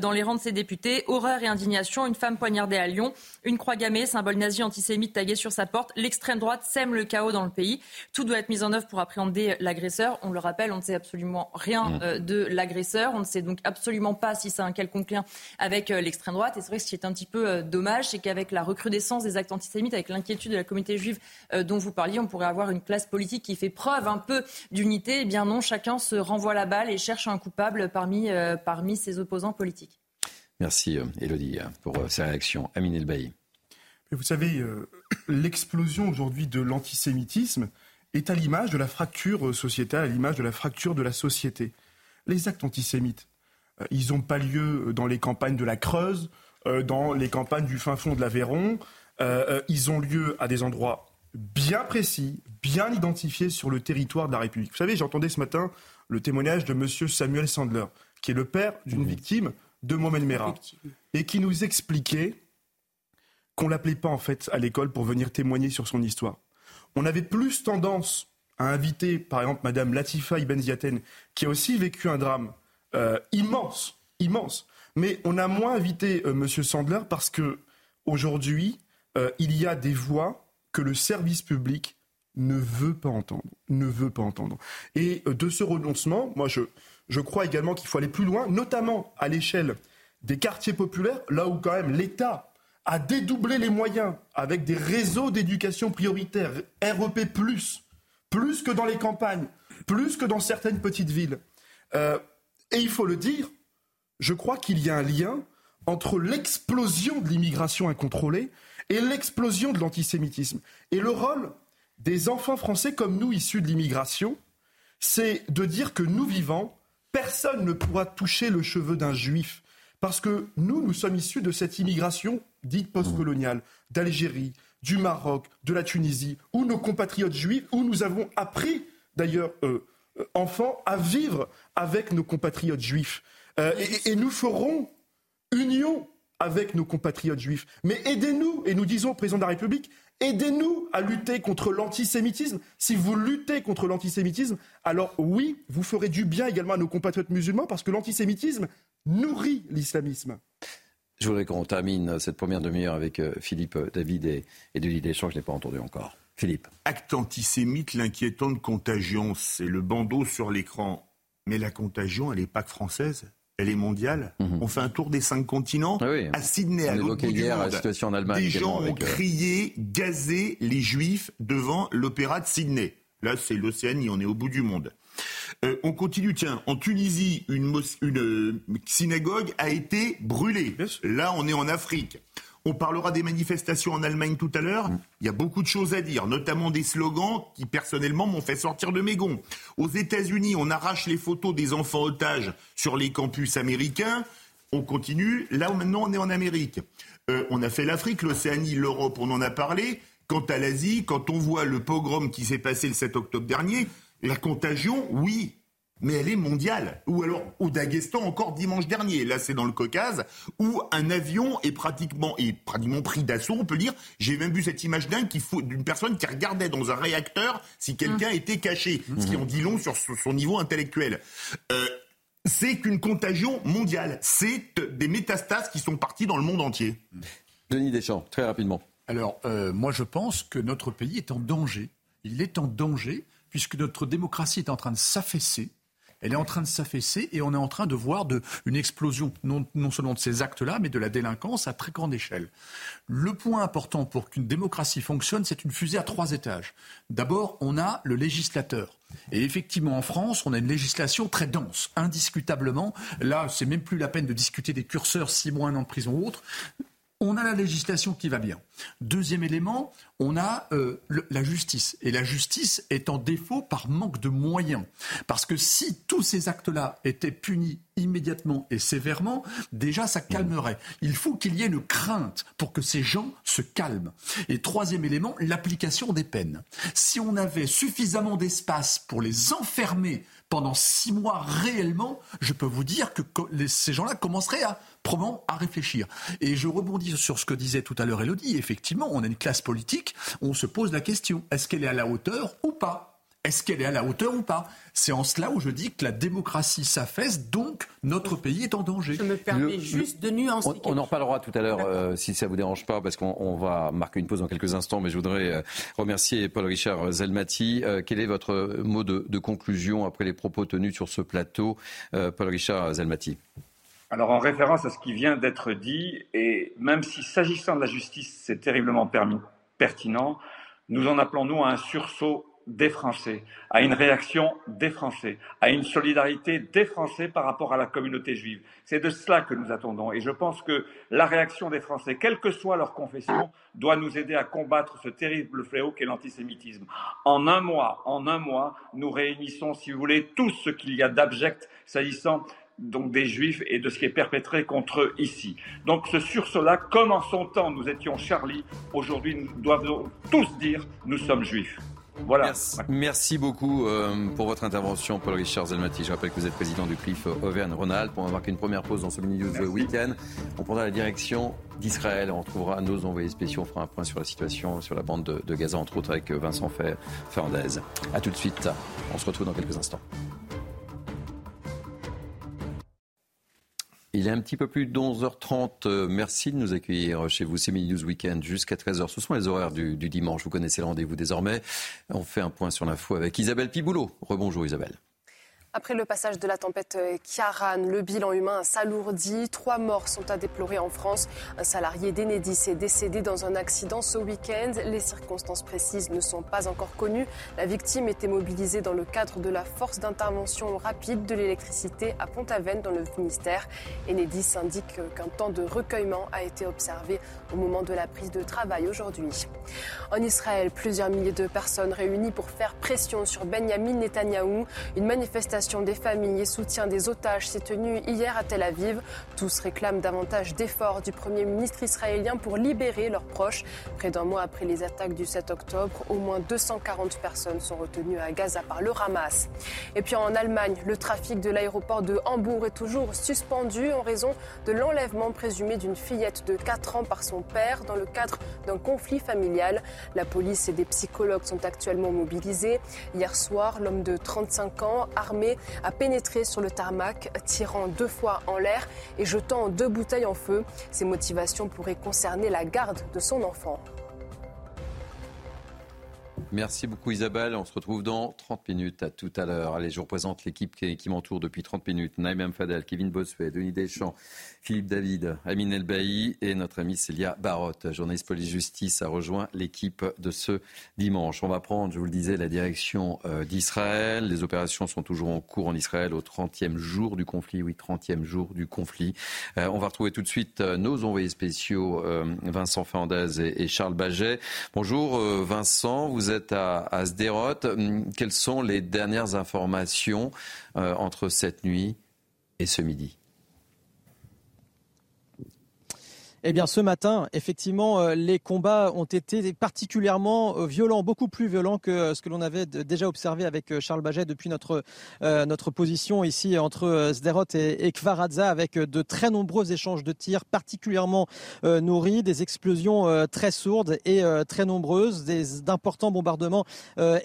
Speaker 18: dans les rangs de ses députés. Horreur et indignation, une femme poignardée à Lyon, une croix gammée, symbole nazi antisémite tagué sur sa porte
Speaker 19: l'extrême droite sème le chaos dans le pays. Tout doit être mis en œuvre pour appréhender l'agresseur. On le rappelle, on ne sait absolument rien mmh. euh, de l'agresseur. On ne sait donc absolument pas si c'est un quelconque lien avec euh, l'extrême droite. Et c'est vrai que ce qui est un petit peu euh, dommage, c'est qu'avec la recrudescence des actes antisémites, avec l'inquiétude de la communauté juive dont vous parliez, on pourrait avoir une classe politique qui fait preuve un peu d'unité. Eh bien non, chacun se renvoie la balle et cherche un coupable parmi, parmi ses opposants politiques.
Speaker 1: Merci Elodie pour ces réactions. Amine Elbaï.
Speaker 20: Vous savez, l'explosion aujourd'hui de l'antisémitisme est à l'image de la fracture sociétale, à l'image de la fracture de la société. Les actes antisémites, euh, ils n'ont pas lieu dans les campagnes de la Creuse, euh, dans les campagnes du fin fond de l'Aveyron. Euh, ils ont lieu à des endroits bien précis, bien identifiés sur le territoire de la République. Vous savez, j'entendais ce matin le témoignage de M. Samuel Sandler, qui est le père d'une mmh. victime de Mohamed Merah, et qui nous expliquait qu'on l'appelait pas en fait à l'école pour venir témoigner sur son histoire. On avait plus tendance à inviter, par exemple, Madame Latifa Ibn Ziaten, qui a aussi vécu un drame euh, immense, immense. Mais on a moins invité euh, Monsieur Sandler parce que aujourd'hui, euh, il y a des voix que le service public ne veut pas entendre, ne veut pas entendre. Et de ce renoncement, moi, je, je crois également qu'il faut aller plus loin, notamment à l'échelle des quartiers populaires, là où quand même l'État à dédoubler les moyens avec des réseaux d'éducation prioritaires, REP, plus que dans les campagnes, plus que dans certaines petites villes. Euh, et il faut le dire, je crois qu'il y a un lien entre l'explosion de l'immigration incontrôlée et l'explosion de l'antisémitisme. Et le rôle des enfants français comme nous, issus de l'immigration, c'est de dire que nous vivants, personne ne pourra toucher le cheveu d'un juif. Parce que nous, nous sommes issus de cette immigration dite postcoloniale, d'Algérie, du Maroc, de la Tunisie, où nos compatriotes juifs, où nous avons appris d'ailleurs, euh, euh, enfants, à vivre avec nos compatriotes juifs. Euh, et, nous ferons union avec nos compatriotes juifs. Mais aidez-nous, et nous disons au président de la République, aidez-nous à lutter contre l'antisémitisme. Si vous luttez contre l'antisémitisme, alors oui, vous ferez du bien également à nos compatriotes musulmans, parce que l'antisémitisme nourrit l'islamisme.
Speaker 1: Je voudrais qu'on termine cette première demi-heure avec euh, Philippe, euh, David et, et Denis Deschamps. Je n'ai pas entendu encore. Philippe.
Speaker 21: Acte antisémite, l'inquiétante contagion, c'est le bandeau sur l'écran. Mais la contagion, elle n'est pas que française, elle est mondiale. Mhm. On fait un tour des cinq continents. À Sydney, à l'autre bout du monde, la situation en Allemagne des gens ont euh, crié, gazé les Juifs devant l'opéra de Sydney. Là, c'est l'Océanie, on est au bout du monde. Euh, on continue, tiens, en Tunisie, une, euh, synagogue a été brûlée. Là, on est en Afrique. On parlera des manifestations en Allemagne tout à l'heure. Mm. Il y a beaucoup de choses à dire, notamment des slogans qui personnellement m'ont fait sortir de mes gonds. Aux États-Unis, on arrache les photos des enfants otages sur les campus américains. On continue. Là, maintenant, on est en Amérique. Euh, on a fait l'Afrique, l'Océanie, l'Europe, on en a parlé. Quant à l'Asie, quand on voit le pogrom qui s'est passé le 7 octobre dernier, la contagion, oui, mais elle est mondiale. Ou alors au Daghestan encore dimanche dernier, là c'est dans le Caucase, où un avion est pratiquement, est pratiquement pris d'assaut, on peut dire. J'ai même vu cette image dingue d'une personne qui regardait dans un réacteur si quelqu'un mmh. était caché, ce qui en dit long sur son niveau intellectuel. Euh, c'est qu'une contagion mondiale. C'est des métastases qui sont parties dans le monde entier.
Speaker 1: Denis Deschamps, très rapidement.
Speaker 22: Alors, euh, moi je pense que notre pays est en danger. Il est en danger puisque notre démocratie est en train de s'affaisser. Elle est en train de s'affaisser et on est en train de voir une explosion non, non seulement de ces actes-là, mais de la délinquance à très grande échelle. Le point important pour qu'une démocratie fonctionne, c'est une fusée à trois étages. D'abord, on a le législateur. Et effectivement, en France, on a une législation très dense, indiscutablement. Là, c'est même plus la peine de discuter des curseurs, six mois, un an de prison ou autre on a la législation qui va bien. Deuxième élément, on a euh, la justice. Et la justice est en défaut par manque de moyens. Parce que si tous ces actes-là étaient punis immédiatement et sévèrement, déjà ça calmerait. Il faut qu'il y ait une crainte pour que ces gens se calment. Et troisième élément, l'application des peines. Si on avait suffisamment d'espace pour les enfermer pendant six mois réellement, je peux vous dire que ces gens-là commenceraient à probablement à réfléchir. Et je rebondis sur ce que disait tout à l'heure Elodie. Effectivement, on a une classe politique, on se pose la question, est-ce qu'elle est à la hauteur ou pas? Est-ce qu'elle est à la hauteur ou pas? C'est en cela où je dis que la démocratie s'affaisse, donc notre pays est en danger.
Speaker 15: Je me permets juste de nuancer.
Speaker 1: On, en reparlera tout à l'heure, euh, si ça vous dérange pas, parce qu'on va marquer une pause dans quelques instants, mais je voudrais euh, remercier Paul-Richard Zelmati. Euh, quel est votre mot de, de, conclusion après les propos tenus sur ce plateau, Paul-Richard Zelmati?
Speaker 16: Alors en référence à ce qui vient d'être dit, et même si s'agissant de la justice c'est terriblement pertinent, nous en appelons nous à un sursaut des Français, à une réaction des Français, à une solidarité des Français par rapport à la communauté juive. C'est de cela que nous attendons. Et je pense que la réaction des Français, quelle que soit leur confession, doit nous aider à combattre ce terrible fléau qu'est l'antisémitisme. En un mois, en un mois, nous réunissons, si vous voulez, tout ce qu'il y a d'abject s'agissant donc des juifs et de ce qui est perpétré contre eux ici. Donc ce sursaut-là, comme en son temps nous étions Charlie, aujourd'hui nous devons tous dire nous sommes juifs. Voilà.
Speaker 1: Merci, beaucoup euh, pour votre intervention, Paul Richard Zelmati. Je rappelle que vous êtes président du CRIF Auvergne-Rhône-Alpes. On va marquer une première pause dans ce mini news week-end. On prendra la direction d'Israël. On retrouvera nos envoyés spéciaux. On fera un point sur la situation sur la bande de, Gaza, entre autres avec Vincent Fernandez. A tout de suite. On se retrouve dans quelques instants. Il est un petit peu plus de 11h30. Euh, merci de nous accueillir chez vous. C'est Mini News Weekend jusqu'à 13h. Ce sont les horaires du, dimanche. Vous connaissez le rendez-vous désormais. On fait un point sur l'info avec Isabelle Piboulot. Rebonjour Isabelle.
Speaker 2: Après le passage de la tempête euh, Kiaran, le bilan humain s'alourdit. Trois morts sont à déplorer en France. Un salarié d'Enedis est décédé dans un accident ce week-end. Les circonstances précises ne sont pas encore connues. La victime était mobilisée dans le cadre de la force d'intervention rapide de l'électricité à Pont-Aven dans le Finistère. Enedis indique qu'un temps de recueillement a été observé au moment de la prise de travail aujourd'hui. En Israël, plusieurs milliers de personnes réunies pour faire pression sur Benjamin Netanyahou. Une manifestation des familles et soutien des otages s'est tenue hier à Tel Aviv. Tous réclament davantage d'efforts du Premier ministre israélien pour libérer leurs proches. Près d'un mois après les attaques du 7 octobre, au moins 240 personnes sont retenues à Gaza par le Hamas. Et puis en Allemagne, le trafic de l'aéroport de Hambourg est toujours suspendu en raison de l'enlèvement présumé d'une fillette de 4 ans par son père dans le cadre d'un conflit familial. La police et des psychologues sont actuellement mobilisés. Hier soir, l'homme de 35 ans, armé a pénétré sur le tarmac, tirant deux fois en l'air et jetant deux bouteilles en feu. Ses motivations pourraient concerner la garde de son enfant.
Speaker 1: Merci beaucoup Isabelle. On se retrouve dans 30 minutes. À tout à l'heure. Allez, je représente l'équipe qui, m'entoure depuis 30 minutes. Naïm Fadel, Kevin Bossuet, Denis Deschamps, Philippe David, Amine Elbaï et notre amie Célia Barotte, journaliste police-justice, a rejoint l'équipe de ce dimanche. On va prendre, je vous le disais, la direction euh, d'Israël. Les opérations sont toujours en cours en Israël au 30e jour du conflit. Oui, 30e jour du conflit. Euh, on va retrouver tout de suite euh, nos envoyés spéciaux, Vincent Fernandez et, Charles Baget. Bonjour Vincent, vous êtes à, Sderot. Hum, quelles sont les dernières informations entre cette nuit et ce midi?
Speaker 23: Eh bien, ce matin, effectivement, euh, les combats ont été particulièrement euh, violents, beaucoup plus violents que euh, ce que l'on avait déjà observé avec Charles Baget depuis notre notre position ici entre Sderot et, Kvaradza, avec de très nombreux échanges de tirs particulièrement nourris, des explosions très sourdes et très nombreuses, d'importants bombardements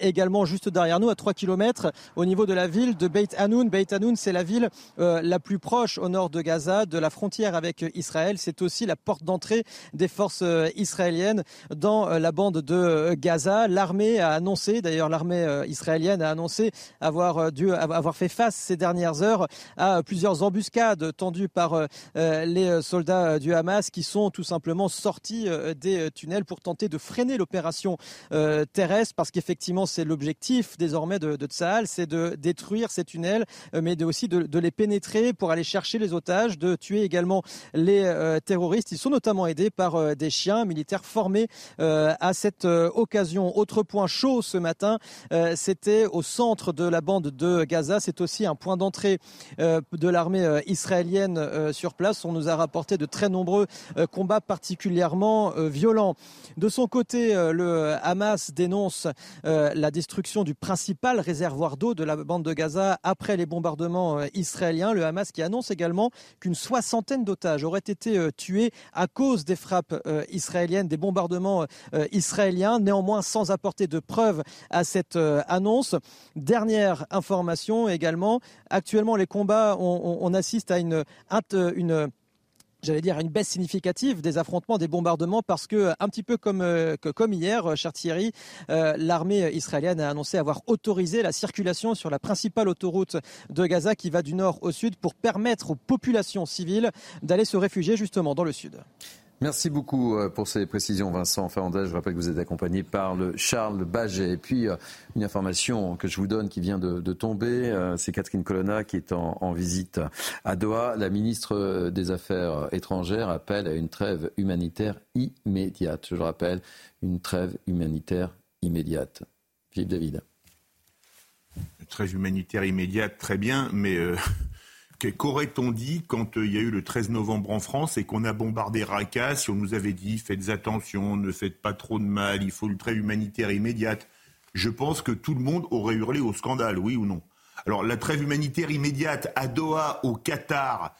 Speaker 23: également juste derrière nous, à 3 km au niveau de la ville de Beit Hanoun. Beit Hanoun, c'est la ville la plus proche au nord de Gaza, de la frontière avec Israël. C'est aussi la porte d'entrée des forces euh, israéliennes dans euh, la bande de euh, Gaza. L'armée a annoncé, d'ailleurs l'armée israélienne a annoncé avoir dû avoir fait face ces dernières heures à plusieurs embuscades tendues par les soldats du Hamas qui sont tout simplement sortis des tunnels pour tenter de freiner l'opération terrestre parce qu'effectivement c'est l'objectif désormais de, de c'est de détruire ces tunnels mais aussi de, de, les pénétrer pour aller chercher les otages, de tuer également les terroristes sont notamment aidés par euh, des chiens militaires formés euh, à cette euh, occasion. Autre point chaud ce matin, c'était au centre de la bande de Gaza. C'est aussi un point d'entrée de l'armée israélienne sur place. On nous a rapporté de très nombreux combats particulièrement violents. De son côté, le Hamas dénonce la destruction du principal réservoir d'eau de la bande de Gaza après les bombardements israéliens. Le Hamas qui annonce également qu'une soixantaine d'otages auraient été tués à cause des frappes israéliennes, des bombardements israéliens, néanmoins sans apporter de preuves à cette annonce. Dernière information également, actuellement les combats, on, assiste à une, une j'allais dire, une baisse significative des affrontements, des bombardements, parce que, un petit peu comme, euh, hier, euh, cher Thierry, euh, l'armée israélienne a annoncé avoir autorisé la circulation sur la principale autoroute de Gaza qui va du nord au sud pour permettre aux populations civiles d'aller se réfugier justement dans le sud.
Speaker 1: Merci beaucoup euh, pour ces précisions, Vincent Fernandez. Je rappelle que vous êtes accompagné par le Charles Baget. Et puis, euh, une information que je vous donne qui vient de, tomber, euh, c'est Catherine Colonna qui est en, visite à Doha. La ministre des Affaires étrangères appelle à une trêve humanitaire immédiate. Je le rappelle, une trêve humanitaire immédiate. Philippe David.
Speaker 21: Une trêve humanitaire immédiate, très bien, mais Qu'aurait-on dit quand euh, il y a eu le 13 novembre en France et qu'on a bombardé Raqqa si on nous avait dit faites attention, ne faites pas trop de mal, il faut une trêve humanitaire immédiate Je pense que tout le monde aurait hurlé au scandale, oui ou non. Alors la trêve humanitaire immédiate à Doha, au Qatar,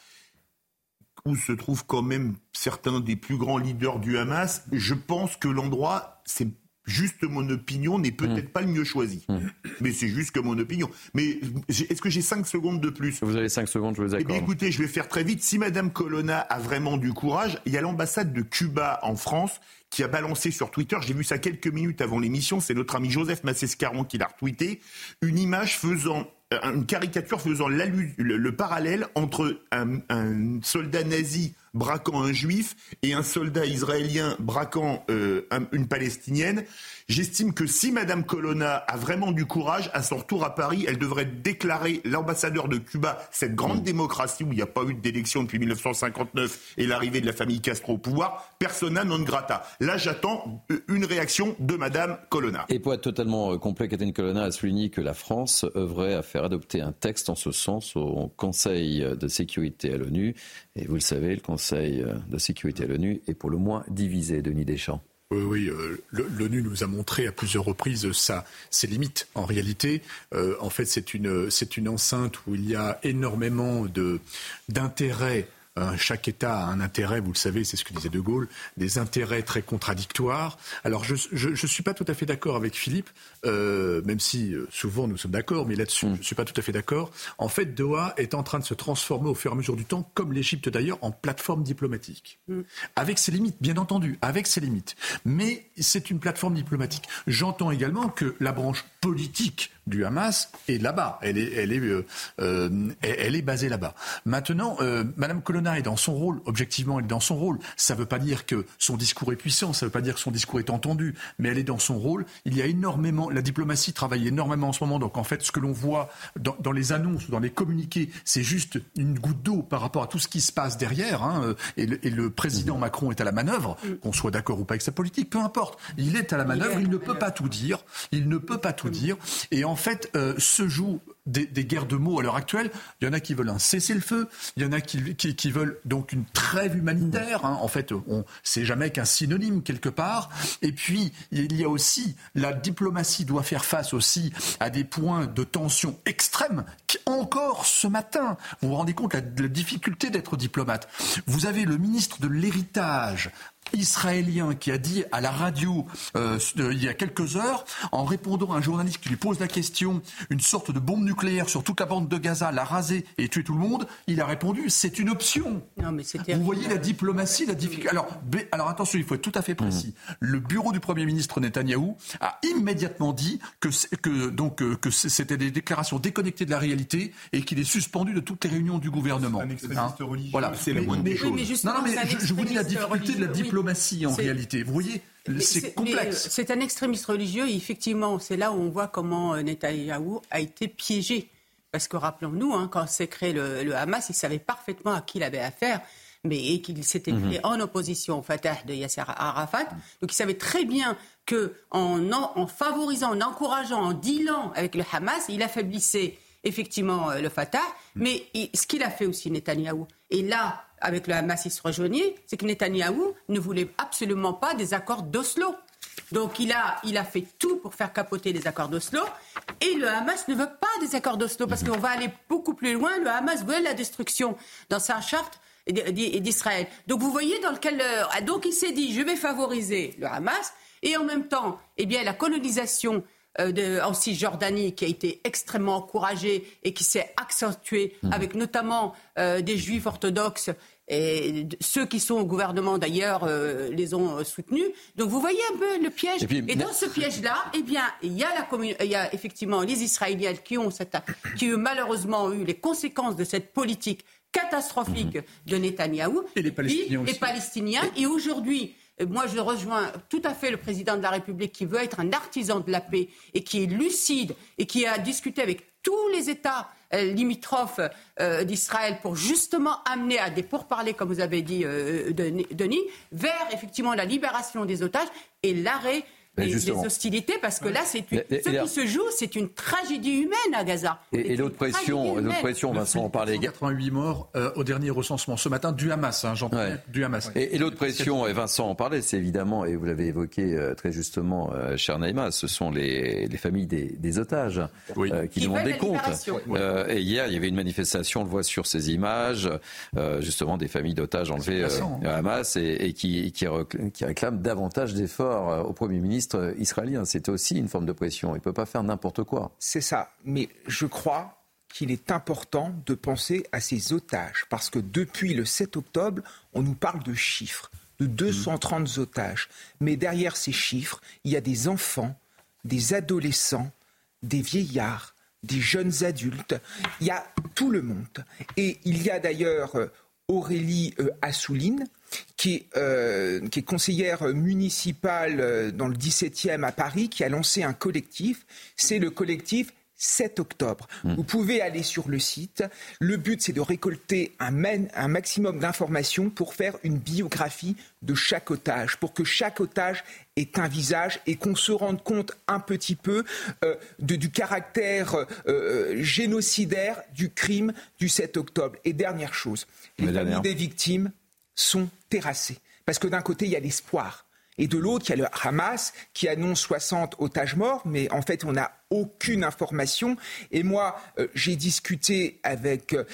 Speaker 21: où se trouvent quand même certains des plus grands leaders du Hamas, je pense que l'endroit, c'est juste mon opinion n'est peut-être mm. pas le mieux choisi. Mm. Mais c'est juste que mon opinion. Mais est-ce que j'ai 5 secondes de plus?
Speaker 1: Vous avez 5 secondes, je vous accorde.
Speaker 21: Eh bien, écoutez, je vais faire très vite. Si Madame Colonna a vraiment du courage, il y a l'ambassade de Cuba en France qui a balancé sur Twitter, j'ai vu ça quelques minutes avant l'émission, c'est notre ami Joseph Massescaron qui l'a retweeté, une image faisant euh, une caricature faisant le, le, parallèle entre un, un soldat nazi braquant un juif et un soldat israélien braquant euh, une palestinienne. J'estime que si Madame Colonna a vraiment du courage, à son retour à Paris, elle devrait déclarer l'ambassadeur de Cuba, cette grande mm. démocratie où il n'y a pas eu d'élection depuis 1959 et l'arrivée de la famille Castro au pouvoir, persona non grata. Là, j'attends euh, une réaction de Madame Colonna.
Speaker 1: Et pour être totalement euh, complet, Catherine Colonna a souligné que la France œuvrait à faire adopter un texte en ce sens au Conseil de sécurité à l'ONU. Et vous le savez, le Conseil de sécurité à l'ONU est pour le moins divisé, Denis Deschamps.
Speaker 22: Oui, oui euh, l'ONU nous a montré à plusieurs reprises ça, ses limites. En réalité, euh, en fait, c'est une, enceinte où il y a énormément d'intérêts chaque État a un intérêt, vous le savez, c'est ce que disait De Gaulle, des intérêts très contradictoires. Alors je ne suis pas tout à fait d'accord avec Philippe, euh, même si euh, souvent nous sommes d'accord, mais là-dessus mm. je ne suis pas tout à fait d'accord. En fait, Doha est en train de se transformer au fur et à mesure du temps, comme l'Égypte d'ailleurs, en plateforme diplomatique. Mm. Avec ses limites, bien entendu, avec ses limites. Mais c'est une plateforme diplomatique. J'entends également que la branche politique du Hamas est là-bas. Elle est, elle est, euh, euh elle est basée là-bas. Maintenant, euh, Madame Colonna est dans son rôle. Objectivement, elle est dans son rôle. Ça ne veut pas dire que son discours est puissant. Ça ne veut pas dire que son discours est entendu. Mais elle est dans son rôle. Il y a énormément. La diplomatie travaille énormément en ce moment. Donc en fait, ce que l'on voit dans, dans, les annonces, dans les communiqués, c'est juste une goutte d'eau par rapport à tout ce qui se passe derrière. Hein. Et, le, et, le, président Macron est à la manœuvre. Qu'on soit d'accord ou pas avec sa politique, peu importe. Il est à la manœuvre. Il, ne peut pas tout dire. Il ne peut pas tout dire. Et en fait, euh, se joue des, guerres de mots à l'heure actuelle. Il y en a qui veulent un cessez-le-feu, il y en a qui, qui, veulent donc une trêve humanitaire. Hein. En fait, on c'est jamais qu'un synonyme quelque part. Et puis il y a aussi la diplomatie doit faire face aussi à des points de tension extrêmes. Encore ce matin, vous vous rendez compte de la difficulté d'être diplomate. Vous avez le ministre de l'héritage israélien qui a dit à la radio euh, il y a quelques heures, en répondant à un journaliste qui lui pose la question, une sorte de bombe nucléaire sur toute la bande de Gaza, la raser et tuer tout le monde, il a répondu c'est une option. Non, mais Vous voyez la diplomatie, la difficulté. Alors, alors attention, il faut être tout à fait précis. Mmh. Le bureau du Premier ministre Netanyahou a immédiatement dit que, que, donc, euh, que c'était des déclarations déconnectées de la réalité et qu'il est suspendu de toutes les réunions du gouvernement. Un
Speaker 20: extrémiste hein religieux.
Speaker 21: Voilà, c'est la moindre des choses.
Speaker 22: Non, non, mais je, vous dis la difficulté de la diplomatie en réalité. Vous voyez, c'est complexe.
Speaker 15: Euh, c'est un extrémiste religieux et effectivement, c'est là où on voit comment euh, Netanyahou a été piégé. Parce que rappelons-nous, hein, quand s'est créé le, Hamas, il savait parfaitement à qui il avait affaire mais et qu'il s'était mhm. mis en opposition au Fatah de Yasser Arafat. Donc il savait très bien que en, en, favorisant, en encourageant, en dealant avec le Hamas, il affaiblissait effectivement euh, le Fatah. Mhm. Mais ce qu'il a fait aussi Netanyahou, et là avec le Hamas, il se rejoignait, c'est que Netanyahou ne voulait absolument pas des accords d'Oslo. Donc il a, il a fait tout pour faire capoter les accords d'Oslo. Et le Hamas ne veut pas des accords d'Oslo parce qu'on va aller beaucoup plus loin. Le Hamas veut la destruction. Dans sa charte, d'Israël. Donc vous voyez dans lequel ah, donc il s'est dit je vais favoriser le Hamas et en même temps eh bien la colonisation euh, en Cisjordanie qui a été extrêmement encouragée et qui s'est accentuée mmh. avec notamment euh, des juifs orthodoxes et ceux qui sont au gouvernement d'ailleurs euh, les ont soutenus. Donc vous voyez un peu le piège. Et, dans ce piège-là, eh bien, il y, a la il y a effectivement les Israéliens qui ont, cette, qui ont malheureusement eu les conséquences de cette politique catastrophique mmh. de Netanyahou.
Speaker 22: Et les Palestiniens.
Speaker 15: Et, les Palestiniens. Et aujourd'hui, moi, je rejoins tout à fait le président de la République qui veut être un artisan de la paix et qui est lucide et qui a discuté avec tous les États euh, limitrophes euh, d'Israël pour justement amener à des pourparlers, comme vous avez dit, euh, Denis, vers effectivement la libération des otages et l'arrêt des, hostilités, parce que là, c'est ce qui se joue, c'est une tragédie humaine à Gaza.
Speaker 1: Et, l'autre pression, l'autre pression, Vincent en parlait.
Speaker 22: 88 morts euh, au dernier recensement. Ce matin du Hamas, hein, j'entends du Hamas.
Speaker 1: Et, l'autre pression, et Vincent en parlait, c'est évidemment, et vous l'avez évoqué euh, très justement, euh, cher Naïma, ce sont les, les familles des, des otages qui, demandent des comptes. et hier, il y avait une manifestation, on le voit sur ces images, justement des familles d'otages enlevés à Hamas et, qui, qui, qui réclament davantage d'efforts au Premier ministre israélien. C'était aussi une forme de pression. Il ne peut pas faire n'importe quoi.
Speaker 17: C'est ça. Mais je crois qu'il est important de penser à ces otages. Parce que depuis le 7 octobre, on nous parle de chiffres, de 230 otages. Mais derrière ces chiffres, il y a des enfants, des adolescents, des vieillards, des jeunes adultes. Il y a tout le monde. Et il y a d'ailleurs euh, Aurélie euh, euh, qui est, conseillère municipale euh, dans le 17e à Paris, qui a lancé un collectif. C'est le collectif 7 octobre. Mmh. Vous pouvez aller sur le site. Le but, c'est de récolter un, un maximum d'informations pour faire une biographie de chaque otage, pour que chaque otage ait un visage et qu'on se rende compte un petit peu euh, de, du caractère génocidaire du crime du 7 octobre. Et dernière chose, les familles des victimes sont terrassés. Parce que d'un côté, il y a l'espoir. Et de l'autre, il y a le Hamas qui annonce 60 otages morts, mais en fait, on n'a aucune information. Et moi, euh, j'ai discuté avec euh,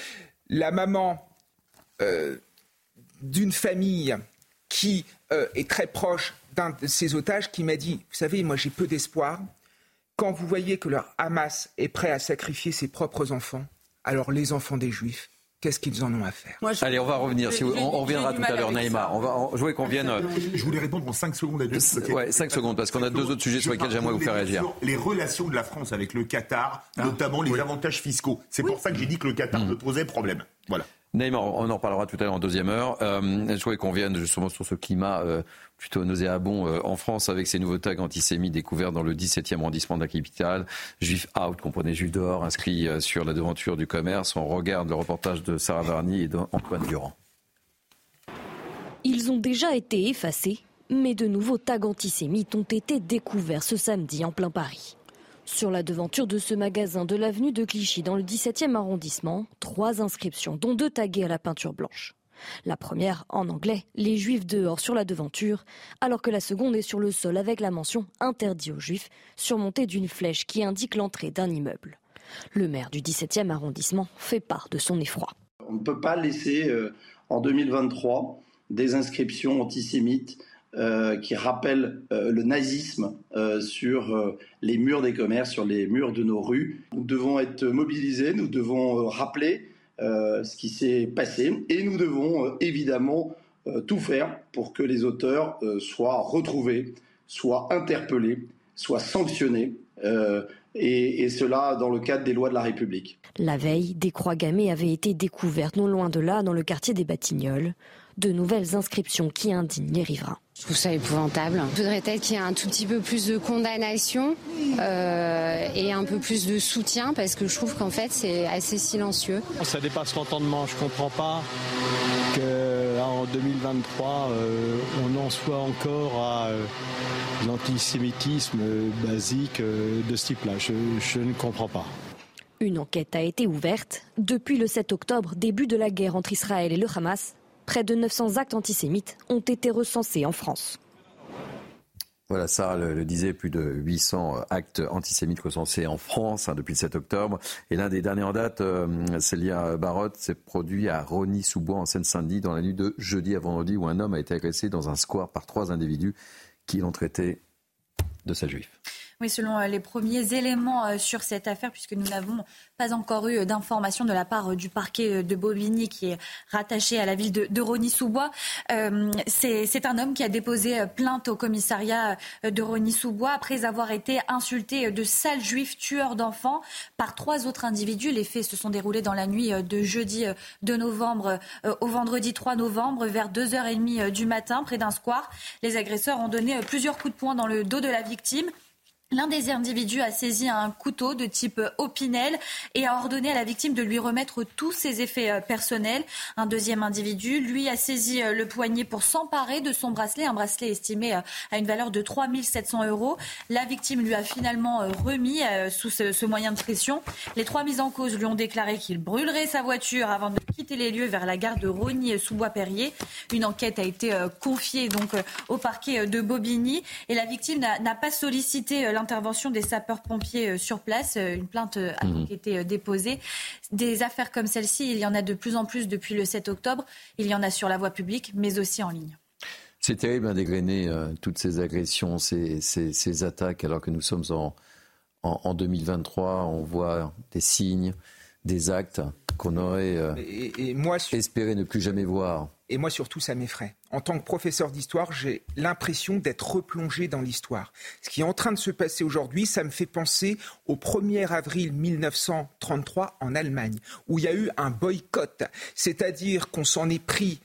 Speaker 17: la maman euh, d'une famille qui est très proche d'un de ces otages, qui m'a dit, vous savez, moi j'ai peu d'espoir. Quand vous voyez que le Hamas est prêt à sacrifier ses propres enfants, alors les enfants des Juifs, qu'est-ce qu'ils en ont à faire
Speaker 1: Allez, on va revenir. Si on, reviendra tout à l'heure, Naïma. On va jouer qu'on vienne.
Speaker 21: Je voulais répondre en 5 secondes à deux.
Speaker 1: Ouais, 5 secondes, parce qu'on a deux autres sujets sur lesquels j'aimerais vous faire réagir.
Speaker 21: Les relations de la France avec le Qatar, ah. notamment les avantages fiscaux. C'est pour ça que j'ai dit que le Qatar me posait problème. Voilà.
Speaker 1: Neymar, on en reparlera tout à l'heure en deuxième heure. Euh, je voudrais qu'on vienne justement sur ce climat euh, plutôt nauséabond euh, en France avec ces nouveaux tags antisémites découverts dans le 17e arrondissement de la capitale. Juif out, comprenez juif dehors, inscrit sur la devanture du commerce. On regarde le reportage de Sarah Varny et d'Antoine Durand.
Speaker 12: Ils ont déjà été effacés, mais de nouveaux tags antisémites ont été découverts ce samedi en plein Paris. Sur la devanture de ce magasin de l'avenue de Clichy dans le 17e arrondissement, trois inscriptions, dont deux taguées à la peinture blanche. La première en anglais, les juifs dehors sur la devanture, alors que la seconde est sur le sol avec la mention interdit aux juifs, surmontée d'une flèche qui indique l'entrée d'un immeuble. Le maire du 17e arrondissement fait part de son effroi.
Speaker 24: On ne peut pas laisser euh, en 2023 des inscriptions antisémites euh, qui rappelle euh, le nazisme euh, sur les murs des commerces, sur les murs de nos rues. Nous devons être mobilisés, nous devons rappeler ce qui s'est passé et nous devons évidemment tout faire pour que les auteurs soient retrouvés, soient interpellés, soient sanctionnés. Et, et, cela dans le cadre des lois de la République.
Speaker 12: La veille, des croix gammées avaient été découvertes non loin de là, dans le quartier des Batignolles. De nouvelles inscriptions qui indignent les riverains.
Speaker 25: Je trouve ça épouvantable. Il faudrait peut-être qu'il y ait un tout petit peu plus de condamnation euh, et un peu plus de soutien parce que je trouve qu'en fait c'est assez silencieux.
Speaker 26: Ça dépasse l'entendement. Je comprends pas qu'en 2023 euh, on en soit encore à euh, l'antisémitisme basique de ce type-là. Je, je ne comprends pas.
Speaker 12: Une enquête a été ouverte. Depuis le 7 octobre, début de la guerre entre Israël et le Hamas, près de 900 actes antisémites ont été recensés en France.
Speaker 1: Voilà, ça le, disait, plus de 800 actes antisémites recensés en France hein, depuis le 7 octobre. Et l'un des derniers en date, euh, Célia Barotte, s'est produit à Rony-sous-Bois en Seine-Saint-Denis dans la nuit de jeudi à vendredi où un homme a été agressé dans un square par trois individus qui l'ont traité de sa juif.
Speaker 27: Oui, selon euh, les premiers éléments euh, sur cette affaire, puisque nous n'avons pas encore eu d'informations de la part euh, du parquet de Bobigny qui est rattaché à la ville de, Rony-sous-Bois. c'est un homme qui a déposé plainte au commissariat de Rony-sous-Bois après avoir été insulté de sales juifs tueurs d'enfants par trois autres individus. Les faits se sont déroulés dans la nuit de jeudi 2 novembre au vendredi 3 novembre vers 2h30 du matin près d'un square. Les agresseurs ont donné plusieurs coups de poing dans le dos de la victime. L'un des individus a saisi un couteau de type opinel et a ordonné à la victime de lui remettre tous ses effets euh, personnels. Un deuxième individu, lui, a saisi euh, le poignet pour s'emparer de son bracelet, un bracelet estimé euh, à une valeur de 3 700 euros. La victime lui a finalement remis sous ce, moyen de pression. Les trois mises en cause lui ont déclaré qu'il brûlerait sa voiture avant de quitter les lieux vers la gare de Rogny-sous-Bois-Perrier. Une enquête a été confiée au parquet de Bobigny et la victime n'a pas sollicité l'intervention des sapeurs-pompiers euh, sur place. Euh, une plainte euh, a mmh. été déposée. Des affaires comme celle-ci, il y en a de plus en plus depuis le 7 octobre. Il y en a sur la voie publique, mais aussi en ligne.
Speaker 1: C'est terrible hein, d'égrener toutes ces agressions, ces, attaques, alors que nous sommes en, en, 2023. On voit des signes, des actes qu'on aurait espéré ne plus jamais voir.
Speaker 17: Et moi, surtout, ça m'effraie. En tant que professeur d'histoire, j'ai l'impression d'être replongé dans l'histoire. Ce qui est en train de se passer aujourd'hui, ça me fait penser au 1er avril 1933 en Allemagne, où il y a eu un boycott. C'est-à-dire qu'on s'en est pris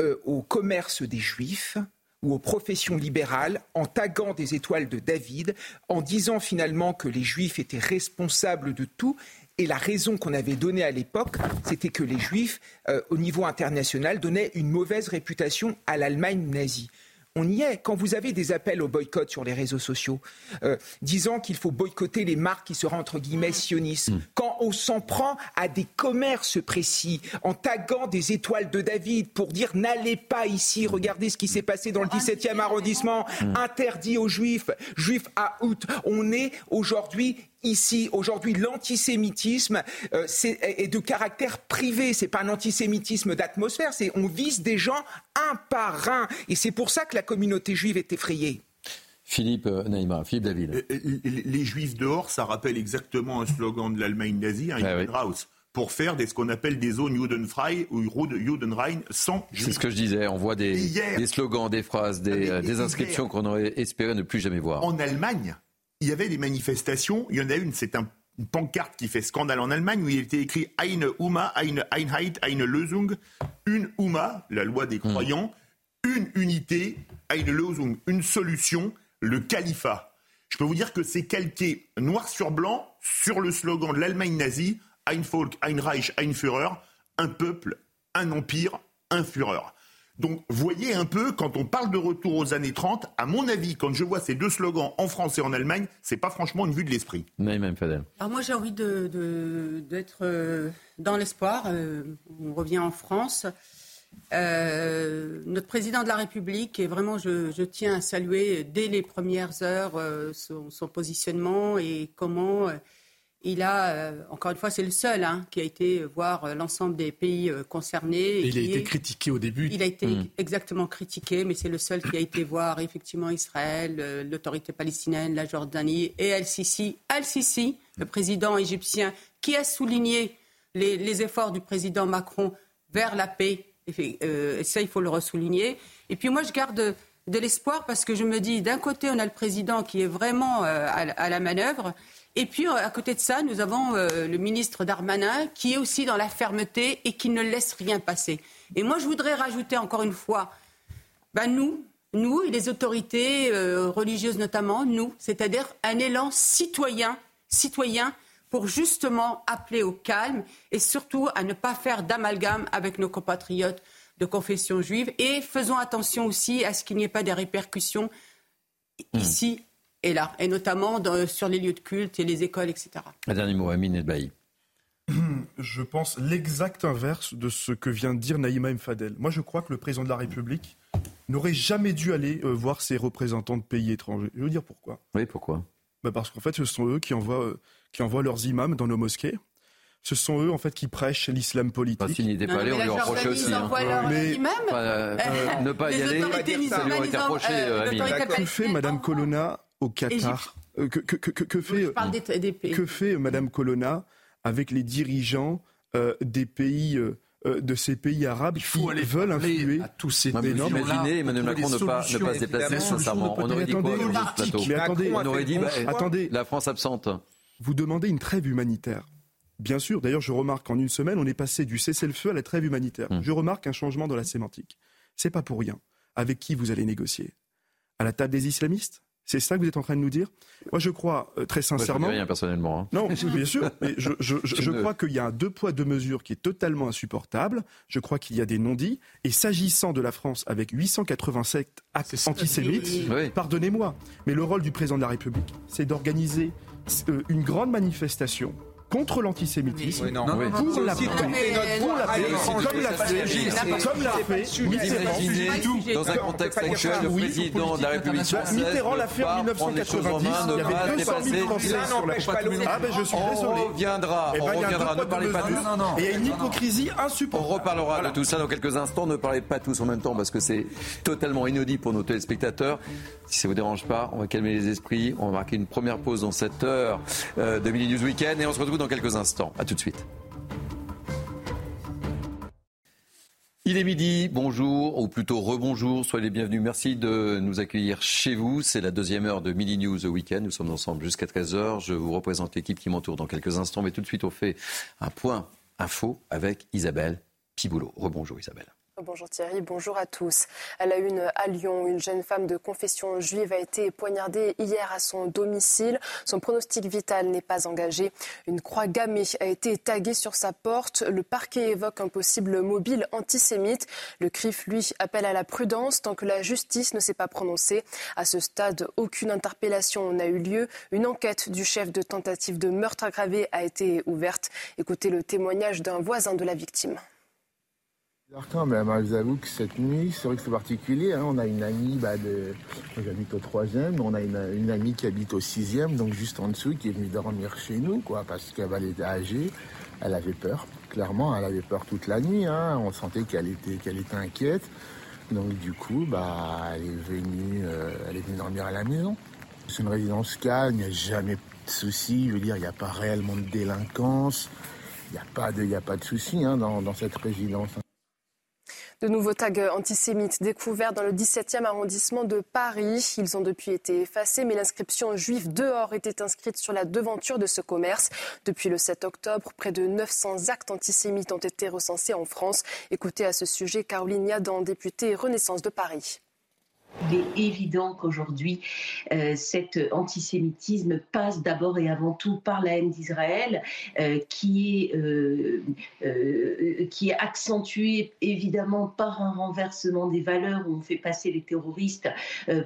Speaker 17: euh, au commerce des juifs, ou aux professions libérales en taguant des étoiles de David, en disant finalement que les juifs étaient responsables de tout et la raison qu'on avait donnée à l'époque, c'était que les Juifs, euh, au niveau international, donnaient une mauvaise réputation à l'Allemagne nazie on y est. Quand vous avez des appels au boycott sur les réseaux sociaux, euh, disant qu'il faut boycotter les marques qui seraient entre guillemets sionistes, mm. quand on s'en prend à des commerces précis, en taguant des étoiles de David pour dire n'allez pas ici, regardez ce qui s'est passé dans le 17e arrondissement, mm. interdit aux juifs, juifs à août, on est aujourd'hui ici aujourd'hui l'antisémitisme euh, est, de caractère privé. C'est pas un antisémitisme d'atmosphère. C'est on vise des gens un par un, et c'est pour ça que la communauté juive est effrayée.
Speaker 1: Philippe euh, Naïma, Philippe David.
Speaker 21: Euh, les juifs dehors, ça rappelle exactement un slogan de l'Allemagne nazie, un ah, pour faire des, ce qu'on appelle des zones Judenfrei ou Judenrein sans
Speaker 1: C'est ce que je disais, on voit des, des slogans, des phrases, des, des inscriptions qu'on aurait espéré ne plus jamais voir.
Speaker 21: En Allemagne, il y avait des manifestations. Il y en a une, c'est une pancarte qui fait scandale en Allemagne où il était écrit Eine Uma, eine Einheit, eine Lösung. Une Uma, la loi des hmm. croyants. Une unité, eine Lösung, une solution, le califat. Je peux vous dire que c'est calqué noir sur blanc sur le slogan de l'Allemagne nazie Ein Volk, ein Reich, ein Führer, un peuple, un empire, un Führer. Donc, voyez un peu, quand on parle de retour aux années 30, à mon avis, quand je vois ces deux slogans en France et en Allemagne, c'est pas franchement une vue de l'esprit.
Speaker 1: même Fadel.
Speaker 15: Alors moi, j'ai envie d'être de, euh, dans l'espoir. Euh, on revient en France. Euh, notre président de la République, et vraiment, je, tiens à saluer dès les premières heures son, son, positionnement et comment il a, euh, encore une fois, c'est le seul hein, qui a été voir euh, l'ensemble des pays euh, concernés.
Speaker 22: il a été critiqué au début.
Speaker 15: Il a été hmm. exactement critiqué, mais c'est le seul qui a été voir effectivement Israël, l'autorité palestinienne, la Jordanie et El-Sisi. El-Sisi, le président égyptien, qui a souligné les, efforts du président Macron vers la paix. Et ça, il faut le ressouligner. Et puis moi, je garde de l'espoir parce que je me dis, d'un côté, on a le président qui est vraiment à la manœuvre. Et puis, euh, à côté de ça, nous avons euh, le ministre Darmanin qui est aussi dans la fermeté et qui ne laisse rien passer. Et moi, je voudrais rajouter encore une fois, ben nous, nous et les autorités euh, religieuses notamment, nous, c'est-à-dire un élan citoyen, citoyen pour justement appeler au calme et surtout à ne pas faire d'amalgame avec nos compatriotes de confession juive. Et faisons attention aussi à ce qu'il n'y ait pas des répercussions mmh. ici et là, et notamment sur les lieux de culte et les écoles, etc.
Speaker 1: Un dernier mot, Amine Elbaï.
Speaker 20: Je pense l'exact inverse de ce que vient de dire Naïma Mfadel. Moi, je crois que le président de la République n'aurait jamais dû aller euh, voir ses représentants de pays étrangers. Je veux dire pourquoi.
Speaker 1: Oui, pourquoi?
Speaker 20: Bah Parce qu'en fait, ce sont eux qui envoient, euh, qui envoient leurs imams dans nos mosquées. Ce sont eux, en fait, qui prêchent l'islam politique.
Speaker 1: Enfin, S'il n'y était pas allé, on lui reprochait aussi. Hein.
Speaker 20: Mais,
Speaker 1: euh, ne pas y aller, ça lui aurait été reproché,
Speaker 20: Que fait Madame Colonna au Qatar que, que, que, que, fait, que fait Madame Colonna avec les dirigeants des pays euh, de ces pays arabes qui veulent influer
Speaker 22: à tous ces
Speaker 1: pays. Imaginez Emmanuel Macron ne pas, ne pas se déplacer, sincèrement. On aurait dit quoi
Speaker 20: Mais attendez,
Speaker 1: on aurait dit, bah,
Speaker 20: attendez,
Speaker 1: la France absente.
Speaker 20: Vous demandez une trêve humanitaire. Bien sûr, d'ailleurs, je remarque qu'en une semaine, on est passé du cessez-le-feu à la trêve humanitaire. Hum. Je remarque un changement dans la sémantique. C'est pas pour rien. Avec qui vous allez négocier? À la table des islamistes? C'est ça que vous êtes en train de nous dire? Moi, je crois euh, très sincèrement.
Speaker 1: Moi, je rien personnellement. Hein.
Speaker 20: Non, bien sûr. Mais je, je, je, crois qu'il y a un deux poids deux mesures qui est totalement insupportable. Je crois qu'il y a des non-dits. Et s'agissant de la France avec 887 actes antisémites, pardonnez-moi, mais le rôle du président de la République, c'est d'organiser euh, une grande manifestation contre l'antisémitisme,
Speaker 1: non, pour
Speaker 20: la paix, pour la paix, comme l'a fait, comme l'a fait
Speaker 1: Mitterrand. Dans un contexte actuel, le président de la République française
Speaker 20: Mitterrand l'a fait en 1990. Il y avait 200 000 Français sur la Ah ben je suis désolé.
Speaker 1: On reviendra, on reviendra. Ne parlez pas
Speaker 20: tous. Il y a une hypocrisie insupportable.
Speaker 1: On reparlera de tout ça dans quelques instants. Ne parlez pas tous en même temps parce que c'est totalement inaudible pour nos téléspectateurs. Si ça vous dérange pas, on va calmer les esprits. On va marquer une première pause dans cette heure euh, de Mini News Weekend et on se retrouve dans quelques instants. A tout de suite. Il est midi, bonjour, ou plutôt rebonjour, soyez les bienvenus. Merci de nous accueillir chez vous. C'est la deuxième heure de Midi News Weekend. Nous sommes ensemble jusqu'à 13h. Je vous représente l'équipe qui m'entoure dans quelques instants, mais tout de suite, on fait un point info avec Isabelle Piboulot. Rebonjour Isabelle.
Speaker 2: Bonjour Thierry, bonjour à tous. À la une à Lyon, une jeune femme de confession juive a été poignardée hier à son domicile. Son pronostic vital n'est pas engagé. Une croix gammée a été taguée sur sa porte. Le parquet évoque un possible mobile antisémite. Le CRIF, lui, appelle à la prudence tant que la justice ne s'est pas prononcée. À ce stade, aucune interpellation n'a eu lieu. Une enquête du chef de tentative de meurtre aggravé a été ouverte. Écoutez le témoignage d'un voisin de la victime.
Speaker 28: Quand même, je vous avoue que cette nuit, c'est vrai que c'est particulier. Hein. On a une amie, bah, de... au troisième, on a une, amie qui habite au sixième, donc juste en dessous, qui est venue dormir chez nous, quoi, parce qu'elle était âgée, elle avait peur. Clairement, elle avait peur toute la nuit. Hein. On sentait qu'elle était, qu'elle était inquiète. Donc du coup, bah, elle est venue, euh, elle est venue dormir à la maison. C'est une résidence calme, il n'y a jamais de soucis. Je veux dire, il n'y a pas réellement de délinquance. Il n'y a pas de, il a pas de soucis hein, dans cette résidence.
Speaker 2: De nouveaux tags antisémites découverts dans le 17e arrondissement de Paris. Ils ont depuis été effacés, mais l'inscription juive dehors était inscrite sur la devanture de ce commerce. Depuis le 7 octobre, près de 900 actes antisémites ont été recensés en France. Écoutez à ce sujet Caroline Yadan, députée Renaissance de Paris.
Speaker 29: Il est évident qu'aujourd'hui, euh, cet antisémitisme passe d'abord et avant tout par la haine d'Israël, euh, qui, est, euh, qui est accentuée évidemment par un renversement des valeurs où on fait passer les terroristes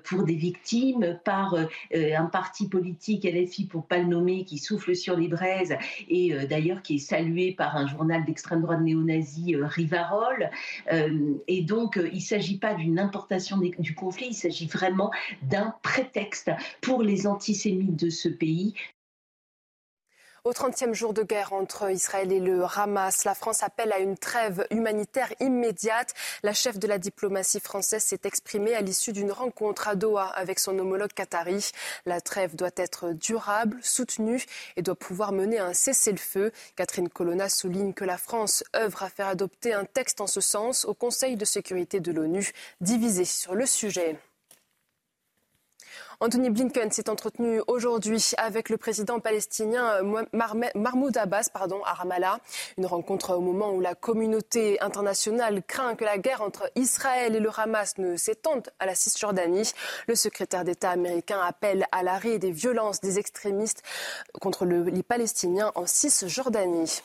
Speaker 29: pour des victimes, par un parti politique, LFI pour pas le nommer, qui souffle sur les braises et d'ailleurs qui est salué par un journal d'extrême droite néo-nazi, Rivarol. et donc, il ne s'agit pas d'une importation du conflit il s'agit vraiment d'un prétexte pour les antisémites de ce pays
Speaker 2: au 30e jour de guerre entre Israël et le Hamas, la France appelle à une trêve humanitaire immédiate. La chef de la diplomatie française s'est exprimée à l'issue d'une rencontre à Doha avec son homologue qatari. La trêve doit être durable, soutenue et doit pouvoir mener à un cessez-le-feu. Catherine Colonna souligne que la France œuvre à faire adopter un texte en ce sens au Conseil de sécurité de l'ONU, divisé sur le sujet. Anthony Blinken s'est entretenu aujourd'hui avec le président palestinien Mahmoud Abbas pardon, à Ramallah. Une rencontre au moment où la communauté internationale craint que la guerre entre Israël et le Hamas ne s'étende à la Cisjordanie. Le secrétaire d'État américain appelle à l'arrêt des violences des extrémistes contre les Palestiniens en Cisjordanie.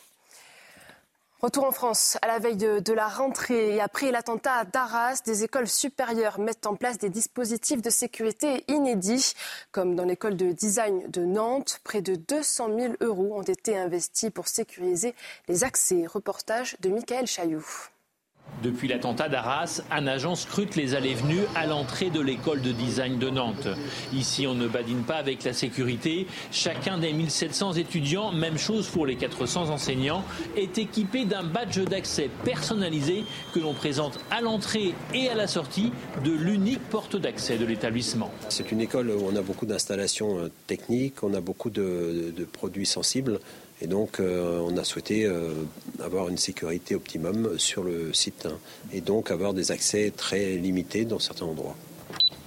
Speaker 2: Retour en France, à la veille de, la rentrée et après l'attentat d'Arras, des écoles supérieures mettent en place des dispositifs de sécurité inédits, comme dans l'école de design de Nantes. Près de 200 000 euros ont été investis pour sécuriser les accès. Reportage de Michael Chailloux.
Speaker 8: Depuis l'attentat d'Arras, un agent scrute les allées-venues à l'entrée de l'école de design de Nantes. Ici, on ne badine pas avec la sécurité. Chacun des 1700 étudiants, même chose pour les 400 enseignants, est équipé d'un badge d'accès personnalisé que l'on présente à l'entrée et à la sortie de l'unique porte d'accès de l'établissement.
Speaker 30: C'est une école où on a beaucoup d'installations euh, techniques, on a beaucoup de, produits sensibles. Et donc, euh, on a souhaité euh, avoir une sécurité optimum sur le site hein, et donc avoir des accès très limités dans certains endroits.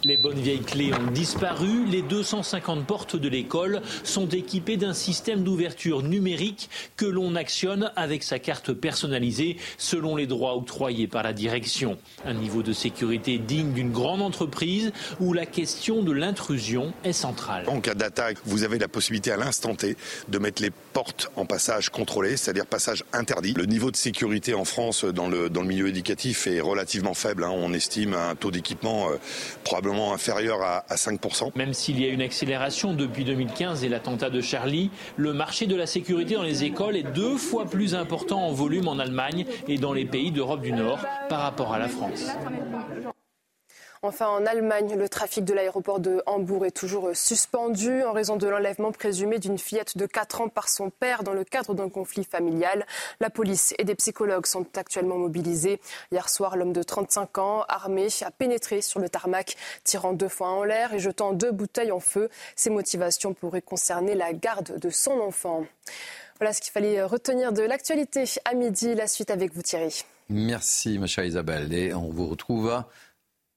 Speaker 8: Les bonnes vieilles clés ont disparu. Les 250 portes de l'école sont équipées d'un système d'ouverture numérique que l'on actionne avec sa carte personnalisée selon les droits octroyés par la direction. Un niveau de sécurité digne d'une grande entreprise où la question de l'intrusion est centrale.
Speaker 31: En cas d'attaque, vous avez la possibilité à l'instant T de mettre les portes en passage contrôlé, c'est-à-dire passage interdit. Le niveau de sécurité en France dans le, milieu éducatif est relativement faible. Hein. On estime un taux d'équipement euh, probablement inférieur à, 5%.
Speaker 8: Même s'il y a une accélération depuis 2015 et l'attentat de Charlie, le marché de la sécurité dans les écoles est deux fois plus important en volume en Allemagne et dans les pays d'Europe du Nord par rapport à la France.
Speaker 2: Enfin, en Allemagne, le trafic de l'aéroport de Hambourg est toujours suspendu en raison de l'enlèvement présumé d'une fillette de 4 ans par son père dans le cadre d'un conflit familial. La police et des psychologues sont actuellement mobilisés. Hier soir, l'homme de 35 ans, armé, a pénétré sur le tarmac, tirant deux fois en l'air et jetant deux bouteilles en feu. Ses motivations pourraient concerner la garde de son enfant. Voilà ce qu'il fallait retenir de l'actualité à midi. La suite avec vous, Thierry.
Speaker 1: Merci, ma chère Isabelle. Et on vous retrouve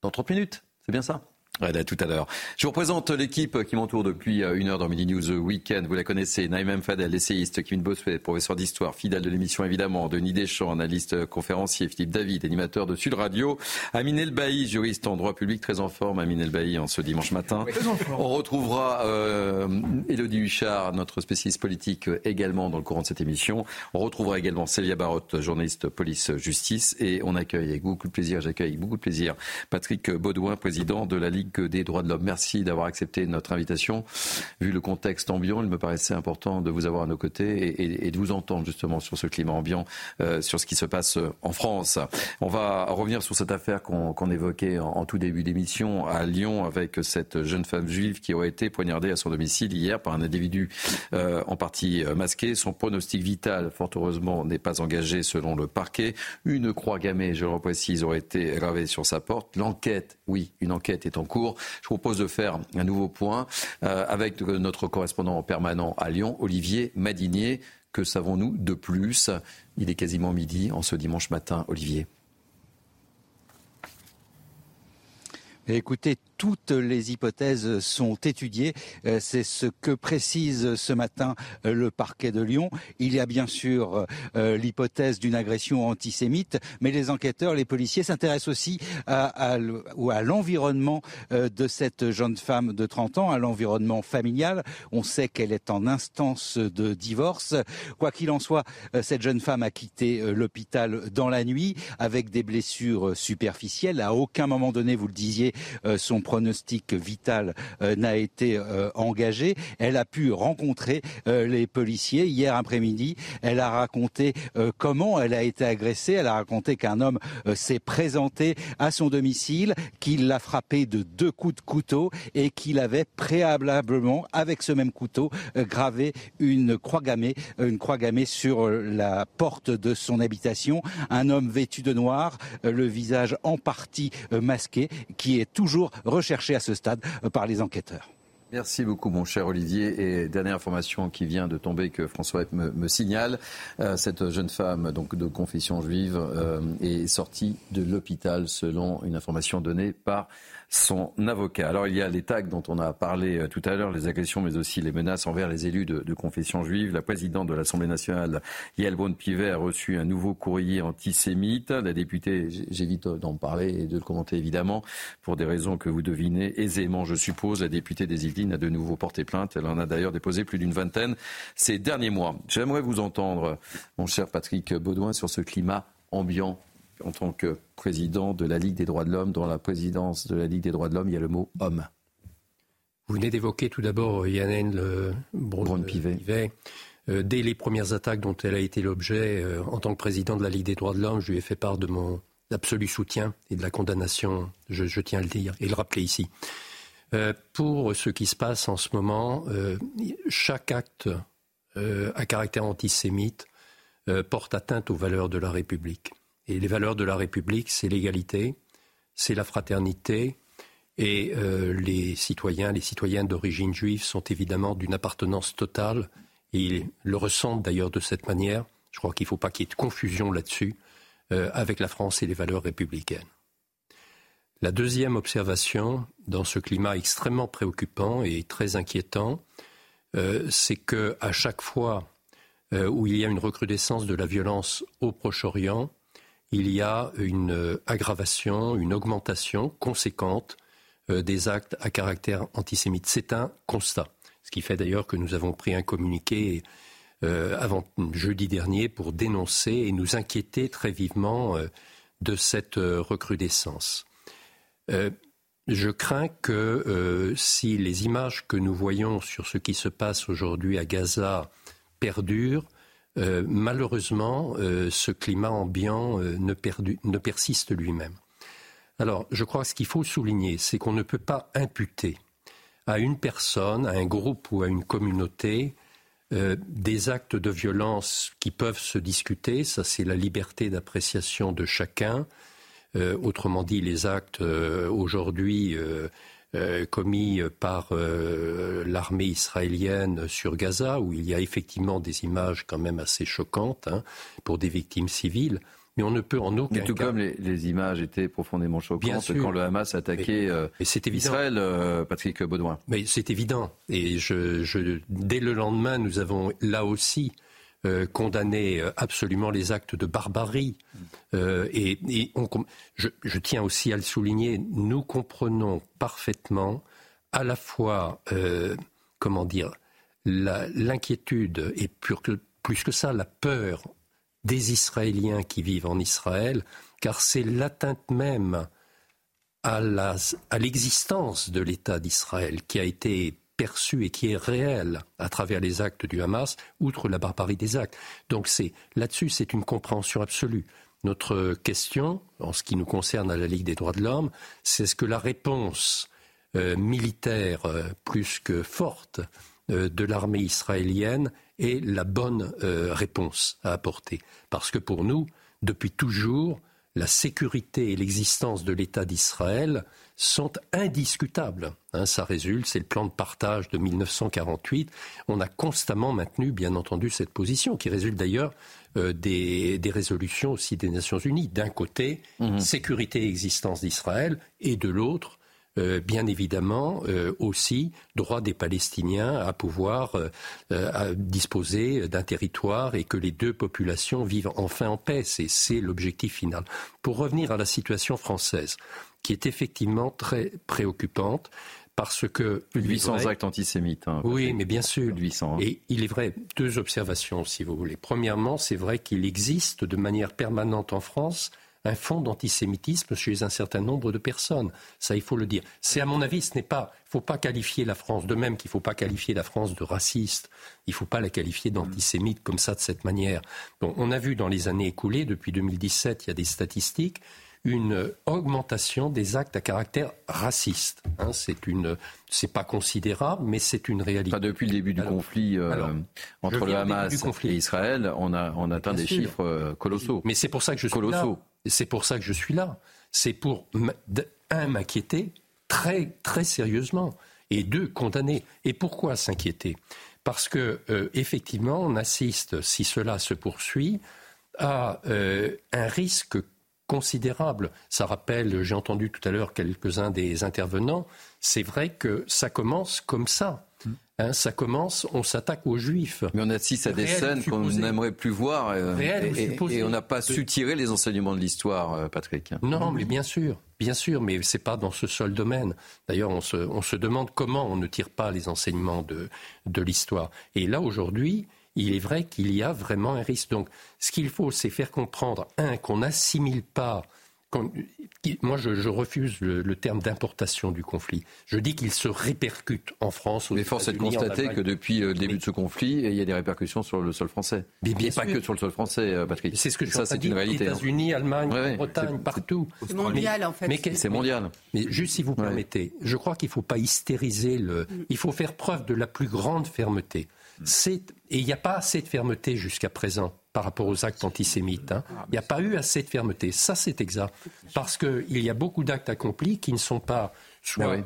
Speaker 1: dans 30 minutes. C'est bien ça à tout à l'heure. Je vous représente l'équipe qui m'entoure depuis euh, une heure dans Midi News Weekend. Vous la connaissez, Naïm Fadel, essayiste, Kevin Bossuet, professeur d'histoire, fidèle de l'émission évidemment, Denis Deschamps, analyste euh, conférencier, Philippe David, animateur de Sud Radio, Amine Elbaï, juriste en droit public, très en forme, Amine Elbaï en ce dimanche matin. On retrouvera euh, Elodie Huchard, notre spécialiste politique euh, également dans le courant de cette émission. On retrouvera également Célia Barotte, journaliste police-justice. Et on accueille avec beaucoup de plaisir, j'accueille avec beaucoup de plaisir Patrick Baudouin, président de la Ligue des droits de l'homme. Merci d'avoir accepté notre invitation. Vu le contexte ambiant, il me paraissait important de vous avoir à nos côtés et, de vous entendre justement sur ce climat ambiant, euh, sur ce qui se passe en France. On va revenir sur cette affaire qu'on évoquait en, tout début d'émission à Lyon avec cette jeune femme juive qui aurait été poignardée à son domicile hier par un individu euh, en partie euh, masqué. Son pronostic vital, fort heureusement, n'est pas engagé selon le parquet. Une croix gammée, je le reprécise, aurait été gravée sur sa porte. L'enquête, oui, une enquête est en cours. Je vous propose de faire un nouveau point euh, avec notre correspondant permanent à Lyon, Olivier Madinier. Que savons-nous de plus? Il est quasiment midi en ce dimanche matin, Olivier.
Speaker 11: Écoutez, toutes les hypothèses sont étudiées. Euh, c'est ce que précise ce matin euh, le parquet de Lyon. Il y a bien sûr euh, l'hypothèse d'une agression antisémite, mais les enquêteurs, les policiers s'intéressent aussi à, à l'environnement de cette jeune femme de 30 ans, à l'environnement familial. On sait qu'elle est en instance de divorce. Quoi qu'il en soit, cette jeune femme a quitté l'hôpital dans la nuit avec des blessures superficielles. À aucun moment donné, vous le disiez, son pronostic vital euh, n'a été euh, engagé. Elle a pu rencontrer euh, les policiers hier après-midi. Elle a raconté comment elle a été agressée. Elle a raconté qu'un homme s'est présenté à son domicile, qu'il l'a frappé de deux coups de couteau et qu'il avait préalablement, avec ce même couteau, gravé une croix gammée, une croix gammée sur la porte de son habitation. Un homme vêtu de noir, le visage en partie masqué, qui est toujours recherché à ce stade euh, par les enquêteurs.
Speaker 1: Merci beaucoup, mon cher Olivier. Et dernière information qui vient de tomber que François me, signale euh, cette jeune femme, donc de confession juive, euh, est sortie de l'hôpital selon une information donnée par son avocat. Alors il y a les tags dont on a parlé euh, tout à l'heure, les agressions, mais aussi les menaces envers les élus de, confession juive. La présidente de l'Assemblée nationale, Yael Braun-Pivet, a reçu un nouveau courrier antisémite. La députée, j'évite d'en parler et de le commenter évidemment, pour des raisons que vous devinez aisément, je suppose. La députée des Yvelines a de nouveau porté plainte. Elle en a d'ailleurs déposé plus d'une vingtaine ces derniers mois. J'aimerais vous entendre, mon cher Patrick Baudouin, sur ce climat ambiant en tant que président de la Ligue des droits de l'homme. Dans la présidence de la Ligue des droits de l'homme, il y a le mot homme.
Speaker 32: Vous venez d'évoquer tout d'abord Yannène Braun-Pivet. Euh, dès les premières attaques dont elle a été l'objet, euh, en tant que président de la Ligue des droits de l'homme, je lui ai fait part de mon d'absolu soutien et de la condamnation, je, tiens à le dire et le rappeler ici. Euh, pour ce qui se passe en ce moment, euh, chaque acte euh, à caractère antisémite porte atteinte aux valeurs de la République. Et les valeurs de la République, c'est l'égalité, c'est la fraternité, et les citoyens, les citoyennes d'origine juive sont évidemment d'une appartenance totale, ils le ressentent d'ailleurs de cette manière. Je crois qu'il ne faut pas qu'il y ait de confusion là-dessus avec la France et les valeurs républicaines. La deuxième observation, dans ce climat extrêmement préoccupant et très inquiétant, euh, c'est que à chaque fois euh, où il y a une recrudescence de la violence au Proche-Orient, il y a une aggravation, une augmentation conséquente euh, des actes à caractère antisémite. C'est un constat. Ce qui fait d'ailleurs que nous avons pris un communiqué avant jeudi dernier pour dénoncer et nous inquiéter très vivement de cette recrudescence. Euh, je crains que euh, si les images que nous voyons sur ce qui se passe aujourd'hui à Gaza perdurent, euh, malheureusement, ce climat ambiant ne, ne, persiste lui-même. Alors, je crois que ce qu'il faut souligner, c'est qu'on ne peut pas imputer à une personne, à un groupe ou à une communauté des actes de violence qui peuvent se discuter, ça c'est la liberté d'appréciation de chacun, euh, autrement dit, les actes euh, aujourd'hui euh, commis par l'armée israélienne sur Gaza, où il y a effectivement des images quand même assez choquantes hein, pour des victimes civiles. Mais on ne peut en aucun
Speaker 1: mais tout comme les, images étaient profondément choquantes quand le Hamas attaquait Israël, Patrick Baudouin.
Speaker 32: Mais c'est évident. Et je, dès le lendemain, nous avons là aussi euh, condamner euh, absolument les actes de barbarie. Euh, et, je, tiens aussi à le souligner, nous comprenons parfaitement à la fois, comment dire, l'inquiétude et plus que ça, la peur des Israéliens qui vivent en Israël, car c'est l'atteinte même à l'existence de l'État d'Israël qui a été perçu et qui est réel à travers les actes du Hamas, outre la barbarie des actes. Donc c'est là-dessus, c'est une compréhension absolue. Notre question, en ce qui nous concerne à la Ligue des droits de l'homme, c'est ce que la réponse euh, militaire euh, plus que forte euh, de l'armée israélienne est la bonne réponse à apporter. Parce que pour nous, depuis toujours, la sécurité et l'existence de l'État d'Israël sont indiscutables. Hein, ça résulte, c'est le plan de partage de 1948. On a constamment maintenu, bien entendu, cette position, qui résulte d'ailleurs euh, des, résolutions aussi des Nations Unies. D'un côté, mhm. sécurité et existence d'Israël, et de l'autre, euh, bien évidemment euh, aussi droit des Palestiniens à pouvoir à disposer d'un territoire et que les deux populations vivent enfin en paix. C'est l'objectif final. Pour revenir à la situation française, qui est effectivement très préoccupante parce que...
Speaker 1: Plus de 800 actes antisémites. Hein,
Speaker 32: oui, mais bien sûr. 800, hein. Et il est vrai, deux observations si vous voulez. Premièrement, c'est vrai qu'il existe de manière permanente en France un fond d'antisémitisme chez un certain nombre de personnes. Ça, il faut le dire. C'est à mon avis, ce n'est pas. Il ne faut pas qualifier la France de même qu'il ne faut pas qualifier la France de raciste. Il ne faut pas la qualifier d'antisémite comme ça de cette manière. on a vu dans les années écoulées, depuis 2017, il y a des statistiques une augmentation des actes à caractère raciste. Hein, c'est une, c'est pas considérable, mais c'est une réalité.
Speaker 1: Depuis le début du conflit euh, entre le Hamas et Israël, on a on atteint des chiffres euh, colossaux.
Speaker 32: Mais c'est pour ça que je suis là. C'est pour ça que je suis là. C'est pour un m'inquiéter très très sérieusement et deux condamner. Et pourquoi s'inquiéter? Parce que euh, effectivement, on assiste, si cela se poursuit, à un risque considérable. Ça rappelle, j'ai entendu tout à l'heure quelques-uns des intervenants, c'est vrai que ça commence comme ça. Hmm. Hein, ça commence, on s'attaque aux juifs.
Speaker 1: Mais on assiste à des scènes qu'on n'aimerait plus voir. Euh, et, on n'a pas su tirer les enseignements de l'histoire, euh, Patrick.
Speaker 32: Non, mais bien sûr, bien sûr, mais c'est pas dans ce seul domaine. D'ailleurs, on se, on se, demande comment on ne tire pas les enseignements de, de l'histoire. Et là, aujourd'hui, il est vrai qu'il y a vraiment un risque. Donc, ce qu'il faut, c'est faire comprendre, un, qu'on n'assimile pas moi, je, refuse le, terme d'importation du conflit. Je dis qu'il se répercute en France.
Speaker 1: Mais force est de constater que depuis le début de ce conflit, il y a des répercussions sur le sol français. Mais bien pas que sur le sol français, euh, Patrick.
Speaker 32: C'est ce que je ça, c'est une réalité. Hein. États-Unis, Allemagne, Bretagne, partout.
Speaker 15: C'est mondial, en fait.
Speaker 1: c'est mondial.
Speaker 32: Mais juste si vous permettez, je crois qu'il ne faut pas hystériser le. Il faut faire preuve de la plus grande fermeté. Et il n'y a pas assez de fermeté jusqu'à présent par rapport aux actes antisémites. Hein. Il n'y a pas eu assez de fermeté. Ça, c'est exact. Parce qu'il y a beaucoup d'actes accomplis qui ne sont pas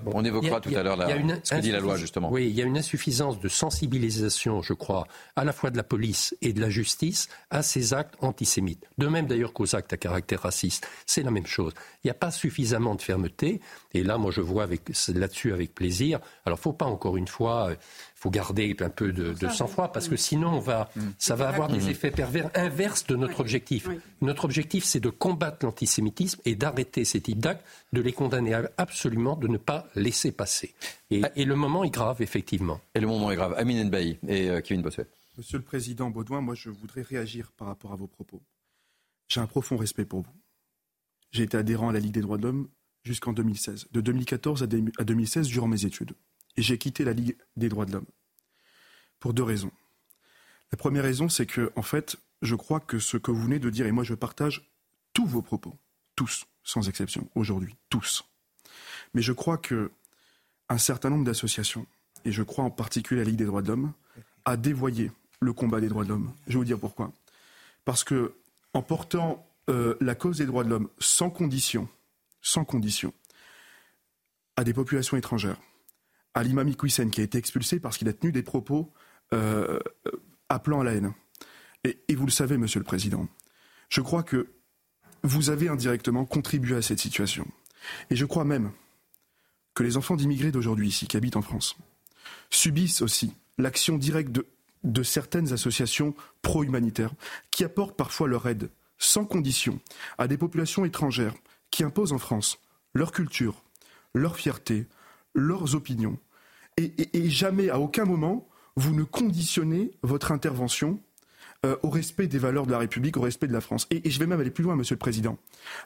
Speaker 1: on évoquera tout à l'heure ce que dit la loi, justement.
Speaker 32: Oui, il y a une insuffisance de sensibilisation, je crois, à la fois de la police et de la justice à ces actes antisémites. De même d'ailleurs qu'aux actes à caractère raciste. C'est la même chose. Il n'y a pas suffisamment de fermeté. Et là, moi, je vois là-dessus avec plaisir. Alors, il ne faut pas, encore une fois, euh, faut garder un peu de, sang-froid parce que sinon, on va, mm. ça va avoir des effets pervers inverses de notre objectif. Notre objectif, c'est de combattre l'antisémitisme et d'arrêter ces types d'actes, de les condamner absolument, de ne pas laisser passer. Et, ah. le moment est grave, effectivement.
Speaker 1: Et le moment est grave. Amine Nbaï et euh, Kevin Bossuet.
Speaker 20: Monsieur le Président Baudouin, moi, je voudrais réagir par rapport à vos propos. J'ai un profond respect pour vous. J'ai été adhérent à la Ligue des droits de l'homme jusqu'en 2016. De 2014 à 2016, durant mes études. Et j'ai quitté la Ligue des droits de l'homme. Pour deux raisons. La première raison, c'est que, en fait, je crois que ce que vous venez de dire, et moi je partage tous vos propos, tous, sans exception, aujourd'hui, tous. Mais je crois que un certain nombre d'associations, et je crois en particulier la Ligue des droits de l'homme, a dévoyé le combat des droits de l'homme. Je vais vous dire pourquoi. Parce que en portant euh, la cause des droits de l'homme sans condition, sans condition, à des populations étrangères, à l'imam qui a été expulsé parce qu'il a tenu des propos euh, appelant à la haine. Et, vous le savez, Monsieur le Président, je crois que vous avez indirectement contribué à cette situation. Et je crois même que les enfants d'immigrés d'aujourd'hui ici, qui habitent en France, subissent aussi l'action directe de certaines associations pro-humanitaires qui apportent parfois leur aide sans condition à des populations étrangères qui imposent en France leur culture, leur fierté, leurs opinions. Et, jamais, à aucun moment, vous ne conditionnez votre intervention euh, au respect des valeurs de la République, au respect de la France. Et, et, je vais même aller plus loin, Monsieur le Président.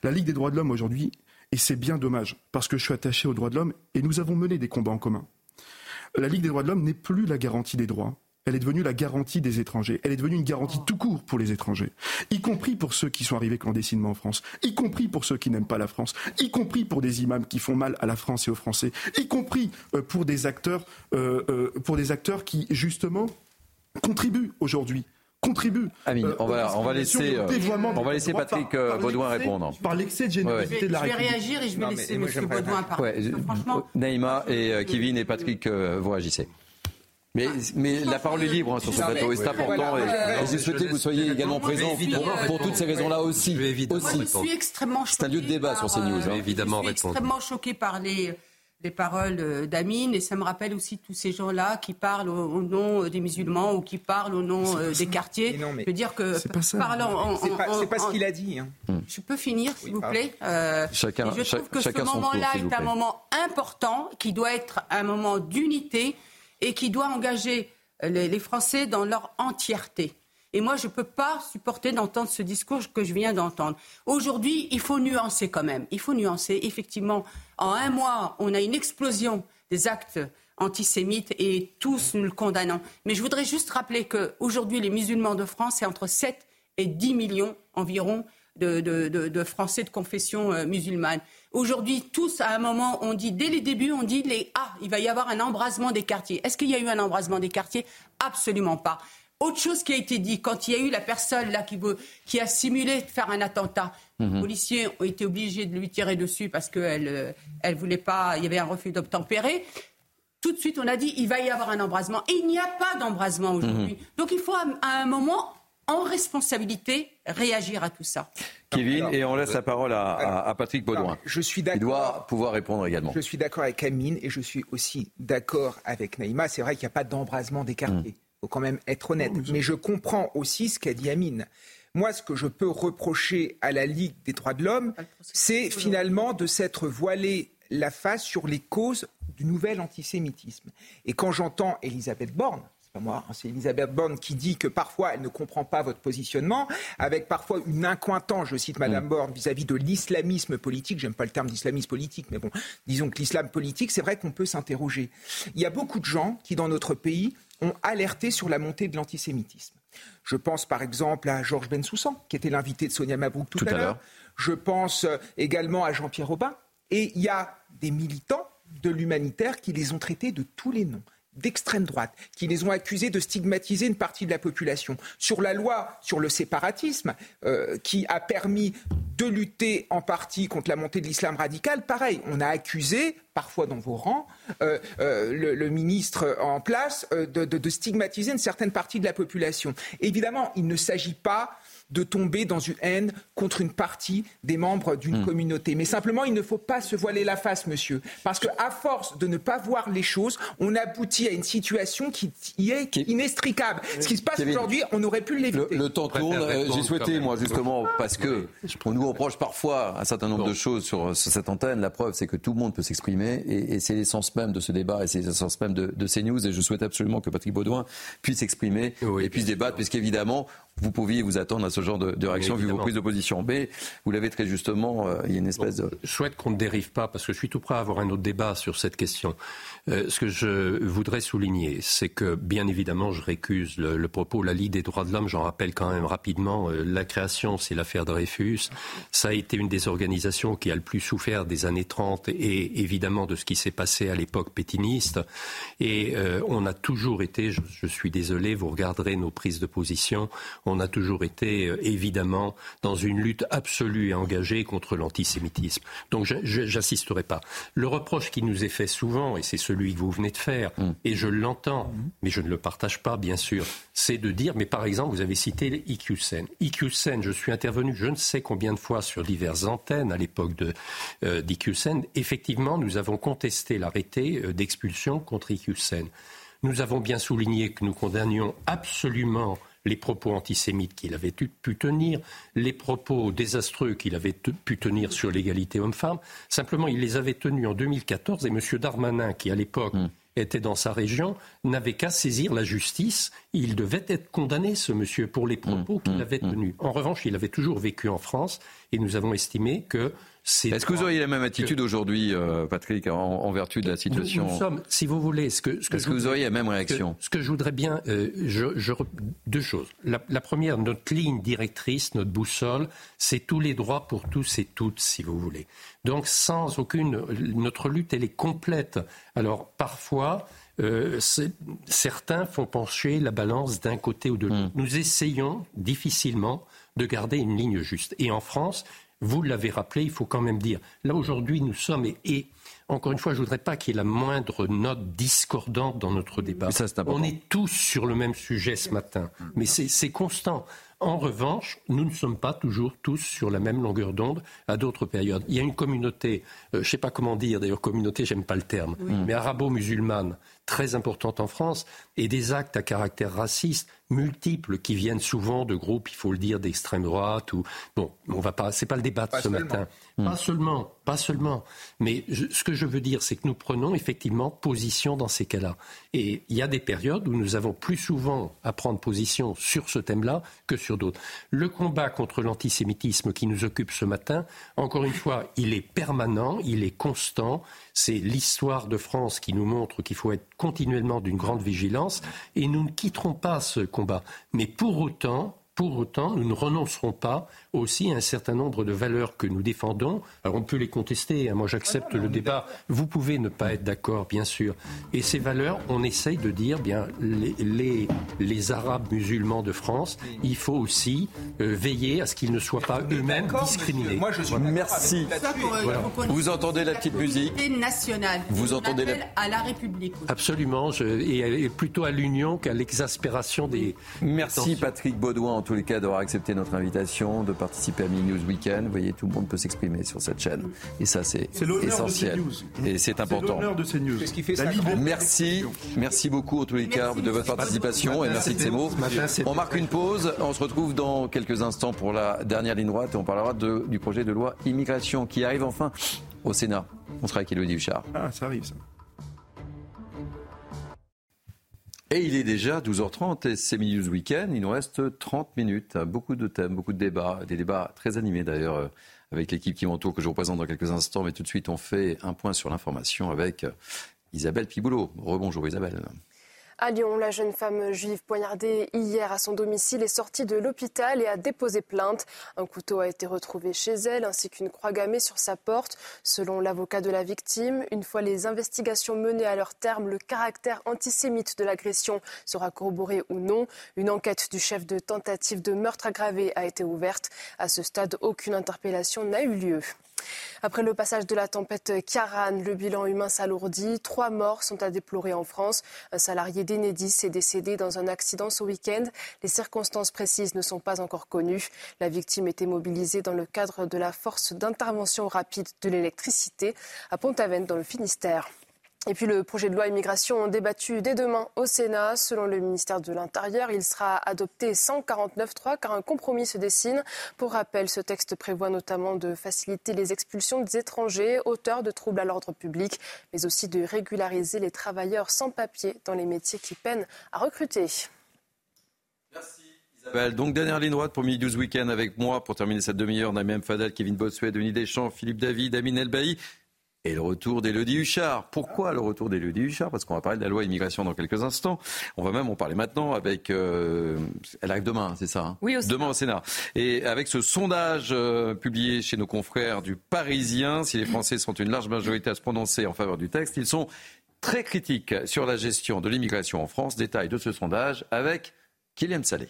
Speaker 20: La Ligue des droits de l'homme aujourd'hui, et c'est bien dommage, parce que je suis attaché aux droits de l'homme, et nous avons mené des combats en commun. La Ligue des droits de l'homme n'est plus la garantie des droits elle est devenue la garantie des étrangers. Elle est devenue une garantie tout court pour les étrangers, y compris pour ceux qui sont arrivés clandestinement en France, y compris pour ceux qui n'aiment pas la France, y compris pour des imams qui font mal à la France et aux Français, y compris euh, pour des acteurs, euh, euh, pour des acteurs qui justement contribuent aujourd'hui contribuent.
Speaker 1: Amine, on va, on va laisser, on va laisser Patrick Baudouin répondre.
Speaker 20: Par l'excès de générosité de la
Speaker 15: République. Je vais réagir et je vais laisser M. Baudouin parler.
Speaker 1: Naïma et Kevin et Patrick, vous réagissez. Mais, mais la parole est libre hein, sur ce plateau et c'est important. Et, je souhaitais que vous soyez également présent pour, toutes ces raisons-là aussi.
Speaker 15: aussi. je suis extrêmement
Speaker 1: C'est un lieu de débat sur ces news. Hein.
Speaker 15: Évidemment, je suis extrêmement choqué par les, les paroles euh, d'Amine et ça me rappelle aussi tous ces gens-là qui parlent au, nom euh, des musulmans ou qui parlent au nom euh, des quartiers.
Speaker 17: Non, mais
Speaker 15: je veux dire que
Speaker 17: c'est pas C'est pas, ce qu'il a dit. Hein.
Speaker 15: Hmm. Je peux finir, s'il vous plaît.
Speaker 1: chacun,
Speaker 15: je trouve que ce moment-là est un moment important qui doit être un moment d'unité et qui doit engager euh, les, Français dans leur entièreté. Et moi, je ne peux pas supporter d'entendre ce discours que je viens d'entendre. Aujourd'hui, il faut nuancer quand même. Il faut nuancer. Effectivement, en un mois, on a une explosion des actes antisémites et tous nous le condamnons. Mais je voudrais juste rappeler qu'aujourd'hui, les musulmans de France, c'est entre 7 et 10 millions environ de, Français de confession euh, musulmane. Aujourd'hui, tous, à un moment, on dit, dès les débuts, on dit, les, ah, il va y avoir un embrasement des quartiers. Est-ce qu'il y a eu un embrasement des quartiers? Absolument pas. Autre chose qui a été dit, quand il y a eu la personne là qui, veut, qui a simulé de faire un attentat, les mhm. policiers ont été obligés de lui tirer dessus parce qu'elle euh, elle voulait pas, il y avait un refus d'obtempérer. Tout de suite, on a dit il va y avoir un embrasement. Et il n'y a pas d'embrasement aujourd'hui. Mhm. Donc il faut à un moment en responsabilité réagir à tout ça.
Speaker 1: Kevin, et on laisse la parole à, Patrick Baudouin.
Speaker 17: je suis
Speaker 1: Il doit pouvoir répondre également.
Speaker 17: Je suis d'accord avec Amine et je suis aussi d'accord avec Naïma. C'est vrai qu'il n'y a pas d'embrasement des quartiers. Il faut quand même être honnête. Mais je comprends aussi ce qu'a dit Amine. Moi, ce que je peux reprocher à la Ligue des droits de l'homme, c'est finalement de s'être voilé la face sur les causes du nouvel antisémitisme. Et quand j'entends Elisabeth Borne, c'est Elisabeth Borne qui dit que parfois elle ne comprend pas votre positionnement, avec parfois une incointance, je cite Madame mm. Borne, vis-à-vis de l'islamisme politique. J'aime pas le terme d'islamisme politique, mais bon, disons que l'islam politique, c'est vrai qu'on peut s'interroger. Il y a beaucoup de gens qui, dans notre pays, ont alerté sur la montée de l'antisémitisme. Je pense par exemple à Georges Bensoussan, qui était l'invité de Sonia Mabrouk tout, à l'heure. Je pense euh, également à Jean-Pierre Aubin. Et il y a des militants de l'humanitaire qui les ont traités de tous les noms d'extrême droite, qui les ont accusés de stigmatiser une partie de la population. Sur la loi sur le séparatisme, euh, qui a permis de lutter en partie contre la montée de l'islam radical, pareil, on a accusé, parfois dans vos rangs, euh, euh, le, ministre en place de, de, stigmatiser une certaine partie de la population. Évidemment, il ne s'agit pas de tomber dans une haine contre une partie des membres d'une hmm. communauté. Mais simplement, il ne faut pas se voiler la face, monsieur. Parce qu'à force de ne pas voir les choses, on aboutit à une situation qui est inextricable. Ce qui se passe aujourd'hui, on aurait pu l'éviter.
Speaker 1: Le, temps tourne. Euh, j'ai souhaité, moi, justement, parce que on nous reproche parfois un certain nombre de choses sur, cette antenne. La preuve, c'est que tout le monde peut s'exprimer. Et, c'est l'essence même de ce débat et c'est l'essence même de, de, ces news. Et je souhaite absolument que Patrick Baudouin puisse s'exprimer et puisse débattre, puisqu'évidemment, vous pouviez vous attendre à ce genre de, réaction vu vos prises de position. Mais vous l'avez très justement, euh, il y a une espèce de...
Speaker 32: Je souhaite qu'on ne dérive pas parce que je suis tout prêt à avoir un autre débat sur cette question. Euh, ce que je voudrais souligner, c'est que bien évidemment, je récuse le, propos. La Ligue des droits de l'homme, j'en rappelle quand même rapidement, euh, la création, c'est l'affaire Dreyfus. Ça a été une des organisations qui a le plus souffert des années 30 et évidemment de ce qui s'est passé à l'époque pétiniste. Et on a toujours été, je, je, suis désolé, vous regarderez nos prises de position, on a toujours été évidemment dans une lutte absolue et engagée contre l'antisémitisme. Donc j'insisterai pas. Le reproche qui nous est fait souvent, et c'est celui que vous venez de faire, mm. et je l'entends, mais je ne le partage pas, bien sûr, c'est de dire, mais par exemple, vous avez cité IQSEN. IQSEN, je suis intervenu je ne sais combien de fois sur diverses antennes à l'époque euh, d'IQSEN. Effectivement, nous avons contesté l'arrêté euh, d'expulsion contre IQSEN. Nous avons bien souligné que nous condamnions absolument les propos antisémites qu'il avait pu tenir, les propos désastreux qu'il avait pu tenir sur l'égalité homme-femme. Simplement, il les avait tenus en 2014 et M. Darmanin, qui à l'époque hmm. était dans sa région, n'avait qu'à saisir la justice. Il devait être condamné, ce monsieur, pour les propos hmm. qu'il hmm. avait tenus. En revanche, il avait toujours vécu en France et nous avons estimé que
Speaker 1: est-ce que vous auriez la même attitude aujourd'hui, euh, Patrick, en, vertu de la situation
Speaker 32: nous, sommes, si vous voulez, ce que,
Speaker 1: ce que, Est-ce que vous auriez la même réaction
Speaker 32: Ce que je voudrais bien, euh, je, deux choses. La, première, notre ligne directrice, notre boussole, c'est tous les droits pour tous et toutes, si vous voulez. Donc, sans aucune, notre lutte, elle est complète. Alors, parfois. Euh, certains font pencher la balance d'un côté ou de l'autre. Hmm. Nous essayons difficilement de garder une ligne juste. Et en France, vous l'avez rappelé, il faut quand même dire, là aujourd'hui nous sommes, et, encore une fois, je ne voudrais pas qu'il y ait la moindre note discordante dans notre débat. On est tous sur le même sujet ce matin, mais c'est constant. En revanche, nous ne sommes pas toujours tous sur la même longueur d'onde à d'autres périodes. Il y a une communauté, euh, je ne sais pas comment dire, d'ailleurs communauté, j'aime pas le terme, mais arabo-musulmane très importante en France et des actes à caractère raciste multiples qui viennent souvent de groupes, il faut le dire, d'extrême droite ou bon, on va pas, c'est pas le débat de ce matin. Pas seulement, pas seulement. Mais ce que je veux dire, c'est que nous prenons effectivement position dans ces cas-là. Et il y a des périodes où nous avons plus souvent à prendre position sur ce thème-là que sur d'autres. Le combat contre l'antisémitisme qui nous occupe ce matin, encore une fois, il est permanent, il est constant. C'est l'histoire de France qui nous montre qu'il faut être continuellement d'une grande vigilance et nous ne quitterons pas ce combat. Mais pour autant, pour autant, nous ne renoncerons pas aussi à un certain nombre de valeurs que nous défendons. Alors on peut les contester, hein. moi j'accepte le débat. Vous pouvez ne pas être d'accord, bien sûr. Et ces valeurs, on essaye de dire, bien, les, les, Arabes musulmans de France, il faut aussi euh, veiller à ce qu'ils ne soient pas eux-mêmes discriminés.
Speaker 1: Moi, je suis Merci. Vous entendez la petite musique
Speaker 15: nationale.
Speaker 1: Vous entendez la...
Speaker 15: à la République.
Speaker 32: Absolument, et, plutôt à l'union qu'à l'exaspération des.
Speaker 1: Merci Patrick Baudouin tous les cas d'avoir accepté notre invitation, de participer à Mini News Weekend. Vous voyez, tout le monde peut s'exprimer sur cette chaîne. Et ça, c'est essentiel. Et c'est important.
Speaker 20: de CNews.
Speaker 1: Merci. Merci beaucoup en tous les cas de votre participation et merci de ces mots. On marque une pause. On se retrouve dans quelques instants pour la dernière ligne droite et on parlera de, du projet de loi immigration qui arrive enfin au Sénat. On sera avec Elodie Huchard.
Speaker 20: Ah, ça arrive ça.
Speaker 1: Et il est déjà 12h30 et c'est News Weekend. Il nous reste 30 minutes. Beaucoup de thèmes, beaucoup de débats, des débats très animés d'ailleurs euh, avec l'équipe qui m'entoure que je représente dans quelques instants. Mais tout de suite, on fait un point sur l'information avec euh, Isabelle Piboulot. Rebonjour Isabelle.
Speaker 2: À Lyon, la jeune femme juive poignardée hier à son domicile est sortie de l'hôpital et a déposé plainte. Un couteau a été retrouvé chez elle ainsi qu'une croix gammée sur sa porte. Selon l'avocat de la victime, une fois les investigations menées à leur terme, le caractère antisémite de l'agression sera corroboré ou non. Une enquête du chef de tentative de meurtre aggravé a été ouverte. À ce stade, aucune interpellation n'a eu lieu. Après le passage de la tempête Kiaran, le bilan humain s'alourdit. Trois morts sont à déplorer en France. Un salarié d'Enedis est décédé dans un accident ce week-end. Les circonstances précises ne sont pas encore connues. La victime était mobilisée dans le cadre de la force d'intervention rapide de l'électricité à Pont-Aven dans le Finistère. Et puis le projet de loi immigration débattu dès demain au Sénat. Selon le ministère de l'Intérieur, il sera adopté 149.3 car un compromis se dessine. Pour rappel, ce texte prévoit notamment de faciliter les expulsions des étrangers, auteurs de troubles à l'ordre public, mais aussi de régulariser les travailleurs sans papier dans les métiers qui peinent à recruter.
Speaker 1: Merci. Isabelle. Donc, dernière ligne droite pour Midi 12 Week-end avec moi pour terminer cette demi-heure. Namiem Fadel, Kevin Bossuet, Denis Deschamps, Philippe David, Amine Elbaï. Et le retour d'Élodie Huchard. Pourquoi le retour d'Élodie Huchard? Parce qu'on va parler de la loi immigration dans quelques instants. On va même en parler maintenant avec... Euh, elle arrive demain, c'est ça hein?
Speaker 18: Oui, au
Speaker 1: Demain au Sénat. Et avec ce sondage euh, publié chez nos confrères du Parisien, si les Français sont une large majorité à se prononcer en faveur du texte, ils sont très critiques sur la gestion de l'immigration en France. Détail de ce sondage avec Kylian Salé.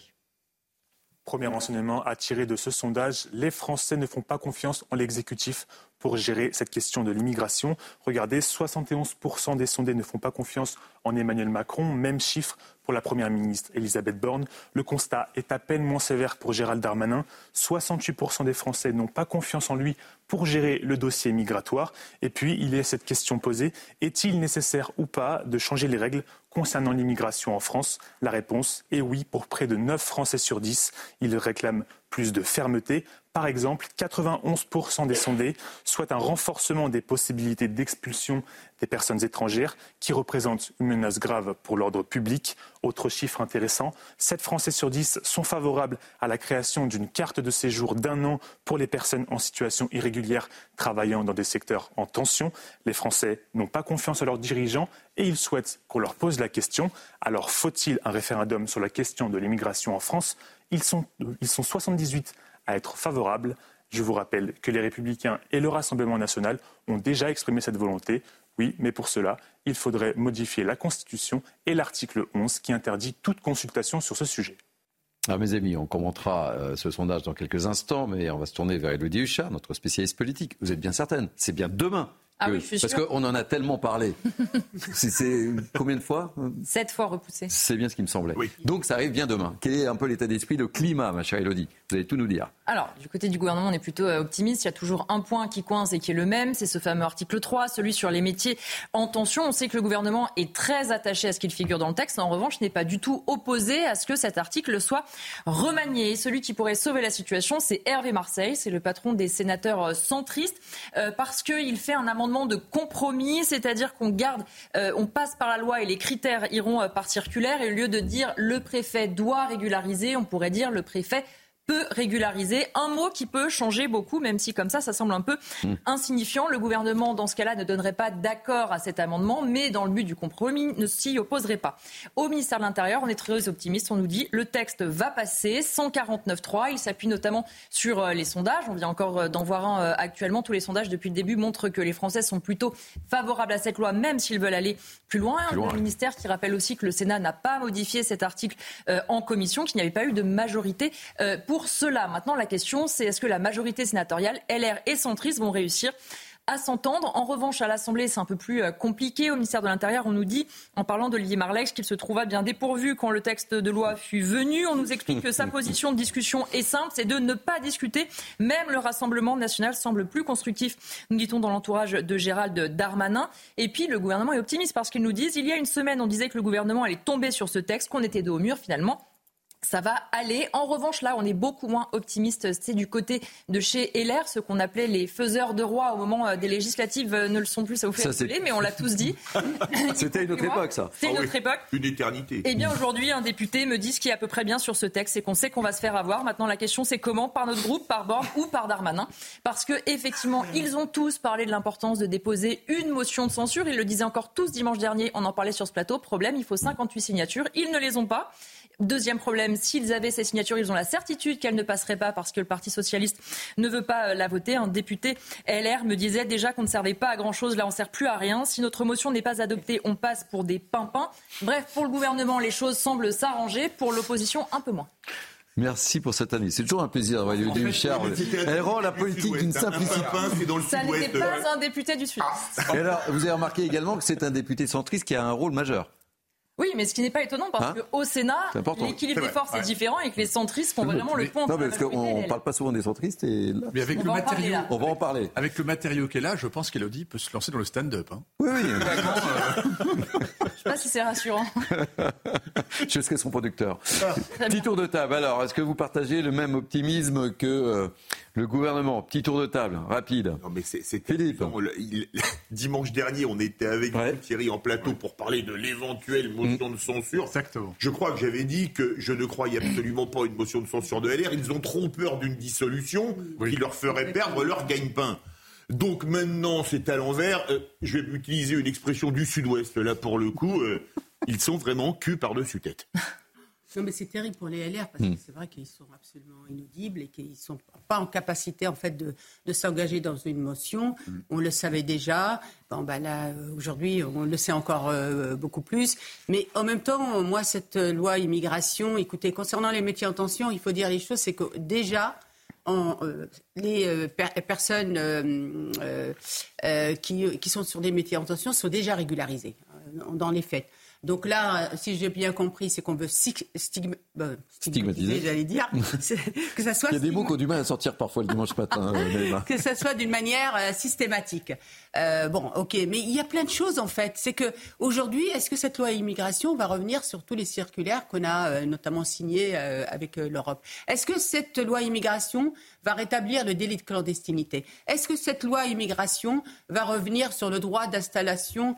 Speaker 33: Premier enseignement à tirer de ce sondage, les Français ne font pas confiance en l'exécutif pour gérer cette question de l'immigration. Regardez, 71% des sondés ne font pas confiance en Emmanuel Macron, même chiffre pour la Première ministre Elisabeth Borne. Le constat est à peine moins sévère pour Gérald Darmanin. 68% des Français n'ont pas confiance en lui pour gérer le dossier migratoire. Et puis, il y a cette question posée, est-il nécessaire ou pas de changer les règles concernant l'immigration en France? La réponse est oui pour près de 9 Français sur 10. Ils réclament plus de fermeté. Par exemple, 91% des sondés souhaitent un renforcement des possibilités d'expulsion des personnes étrangères qui représentent une menace grave pour l'ordre public. Autre chiffre intéressant, 7 Français sur 10 sont favorables à la création d'une carte de séjour d'un an pour les personnes en situation irrégulière travaillant dans des secteurs en tension. Les Français n'ont pas confiance à leurs dirigeants et ils souhaitent qu'on leur pose la question. Alors faut-il un référendum sur la question de l'immigration en France? Ils sont, ils sont 78 à être favorables. Je vous rappelle que les Républicains et le Rassemblement national ont déjà exprimé cette volonté. Oui, mais pour cela, il faudrait modifier la Constitution et l'article 11 qui interdit toute consultation sur ce sujet.
Speaker 1: Alors mes amis, on commentera euh, ce sondage dans quelques instants, mais on va se tourner vers Elodie Huchard, notre spécialiste politique. Vous êtes bien certaine C'est bien demain
Speaker 18: ah oui,
Speaker 1: Parce qu'on en a tellement parlé. c'est combien de fois
Speaker 18: Sept fois repoussé.
Speaker 1: C'est bien ce qui me semblait. Donc ça arrive bien demain. Quel est un peu l'état d'esprit, le climat, ma chère Elodie Vous allez tout nous dire.
Speaker 18: Alors, du côté du gouvernement, on est plutôt euh, optimiste. Il y a toujours un point qui coince et qui est le même. C'est ce fameux article 3, celui sur les métiers en tension. On sait que le gouvernement est très attaché à ce qu'il figure dans le texte. En revanche, n'est pas du tout opposé à ce que cet article soit remanié. Celui qui pourrait sauver la situation, c'est Hervé Marseille. C'est le patron des sénateurs euh, centristes. Euh, parce qu'il fait un amendement de compromis, c'est-à-dire qu'on garde, on passe par la loi et les critères iront par circulaire. Et au lieu de dire le préfet doit régulariser, on pourrait dire le préfet peut régulariser. Un mot qui peut changer beaucoup, même si comme ça, ça semble un peu hmm. insignifiant. Le gouvernement, dans ce cas-là, ne donnerait pas d'accord à cet amendement, mais dans le but du compromis, ne s'y opposerait pas. Au ministère de l'Intérieur, on est très optimiste. On nous dit le texte va passer, 149.3. Il s'appuie notamment sur euh, les sondages. On vient encore euh, d'en voir un euh, actuellement. Tous les sondages depuis le début montrent que les Français sont plutôt favorables à cette loi, même s'ils veulent aller plus loin. Le ministère qui rappelle aussi que le Sénat n'a pas modifié cet article en commission, qu'il n'y avait pas eu de majorité pour cela. Maintenant, la question, c'est est-ce que la majorité sénatoriale, LR et centristes, vont réussir à s'entendre? En revanche, à l'Assemblée, c'est un peu plus euh, compliqué. Au ministère de l'Intérieur, on nous dit, en parlant d'Olivier Marleix, qu'il se trouva bien dépourvu quand le texte de loi fut venu. On nous explique que sa position de discussion est simple, c'est de ne pas discuter. Même le Rassemblement national semble plus constructif, nous dit-on dans l'entourage de Gérald Darmanin. Et puis, le gouvernement est optimiste parce qu'ils nous disent, il y a une semaine, on disait que le gouvernement allait tomber sur ce texte, qu'on était dos au mur finalement. Ça va aller. En revanche, là, on est beaucoup moins optimiste. C'est du côté de chez LR, ce qu'on appelait les faiseurs de rois au moment euh, des législatives euh, ne le sont plus, ça vous fait rigoler, mais on l'a tous dit.
Speaker 1: C'était une autre époque, ça.
Speaker 18: C'est une ah autre époque.
Speaker 21: Une éternité.
Speaker 18: Eh bien, aujourd'hui, un député me dit ce qui est à peu près bien sur ce texte, c'est qu'on sait qu'on va se faire avoir. Maintenant, la question, c'est comment Par notre groupe, par Borne ou par Darmanin? Parce que effectivement, ils ont tous parlé de l'importance de déposer une motion de censure. Ils le disaient encore tous dimanche dernier. On en parlait sur ce plateau. Problème, il faut 58 signatures. Ils ne les ont pas. Deuxième problème, s'ils avaient ces signatures, ils ont la certitude qu'elles ne passeraient pas parce que le Parti socialiste ne veut pas euh, la voter. Un député LR me disait déjà qu'on ne servait pas à grand-chose. Là, on ne sert plus à rien. Si notre motion n'est pas adoptée, on passe pour des pimpins. Bref, pour le gouvernement, les choses semblent s'arranger. Pour l'opposition, un peu moins.
Speaker 1: Merci pour cette année. C'est toujours un plaisir d'avoir. Elle rend la politique d'une simplicité.
Speaker 18: Ça n'était pas un député du Sud.
Speaker 1: Et alors, vous avez remarqué également que c'est un député centriste qui a un rôle majeur.
Speaker 18: Oui, mais ce qui n'est pas étonnant parce hein qu'au Sénat, l'équilibre des forces est différent et que les centristes font vraiment le point.
Speaker 1: Non, mais parce qu'on ne parle pas souvent des centristes et
Speaker 22: mais avec on le matériau,
Speaker 1: on va en parler.
Speaker 22: Avec le matériau qu'elle a, je pense qu'Elodie peut se lancer dans le stand-up. Hein.
Speaker 1: Oui, oui.
Speaker 18: je ne sais pas si c'est rassurant.
Speaker 1: je serai son producteur. Petit tour de table. Alors, est-ce que vous partagez le même optimisme que euh, le gouvernement, petit tour de table, rapide.
Speaker 21: Non, mais c'est Philippe. dimanche dernier, on était avec Thierry en plateau pour parler de l'éventuelle motion de censure.
Speaker 22: Exactement.
Speaker 21: Je crois que j'avais dit que je ne croyais absolument pas une motion de censure de LR. Ils ont trop peur d'une dissolution qui leur ferait perdre leur gagne-pain. Donc maintenant, c'est à l'envers. Euh, je vais utiliser une expression du Sud-Ouest là pour le coup. Euh, ils sont vraiment cul par-dessus tête.
Speaker 15: Non, mais c'est terrible pour les LR parce que hmm. c'est vrai qu'ils sont absolument inaudibles et qu'ils ne sont pas en capacité en fait de, de s'engager dans une motion. Hmm. On le savait déjà. Bon, ben là, euh, aujourd'hui, on le sait encore euh, beaucoup plus. Mais en même temps, moi, cette loi immigration, écoutez, concernant les métiers en tension, il faut dire les choses, c'est que déjà, en, euh, les personnes qui, qui, sont sur des métiers en tension sont déjà régularisées dans les faits. Donc là, si j'ai bien compris, c'est qu'on veut
Speaker 1: bah, stigmatiser,
Speaker 15: j'allais dire,
Speaker 1: que ça soit. Il y a des mots qui ont du mal à sortir parfois le dimanche matin.
Speaker 15: Euh, que ça soit d'une manière euh, systématique. Euh, bon, ok, mais il y a plein de choses en fait. C'est que aujourd'hui, est-ce que cette loi immigration va revenir sur tous les circulaires qu'on a notamment signés avec l'Europe? Est-ce que cette loi immigration va rétablir le délit de clandestinité? Est-ce que cette loi immigration va revenir sur le droit d'installation,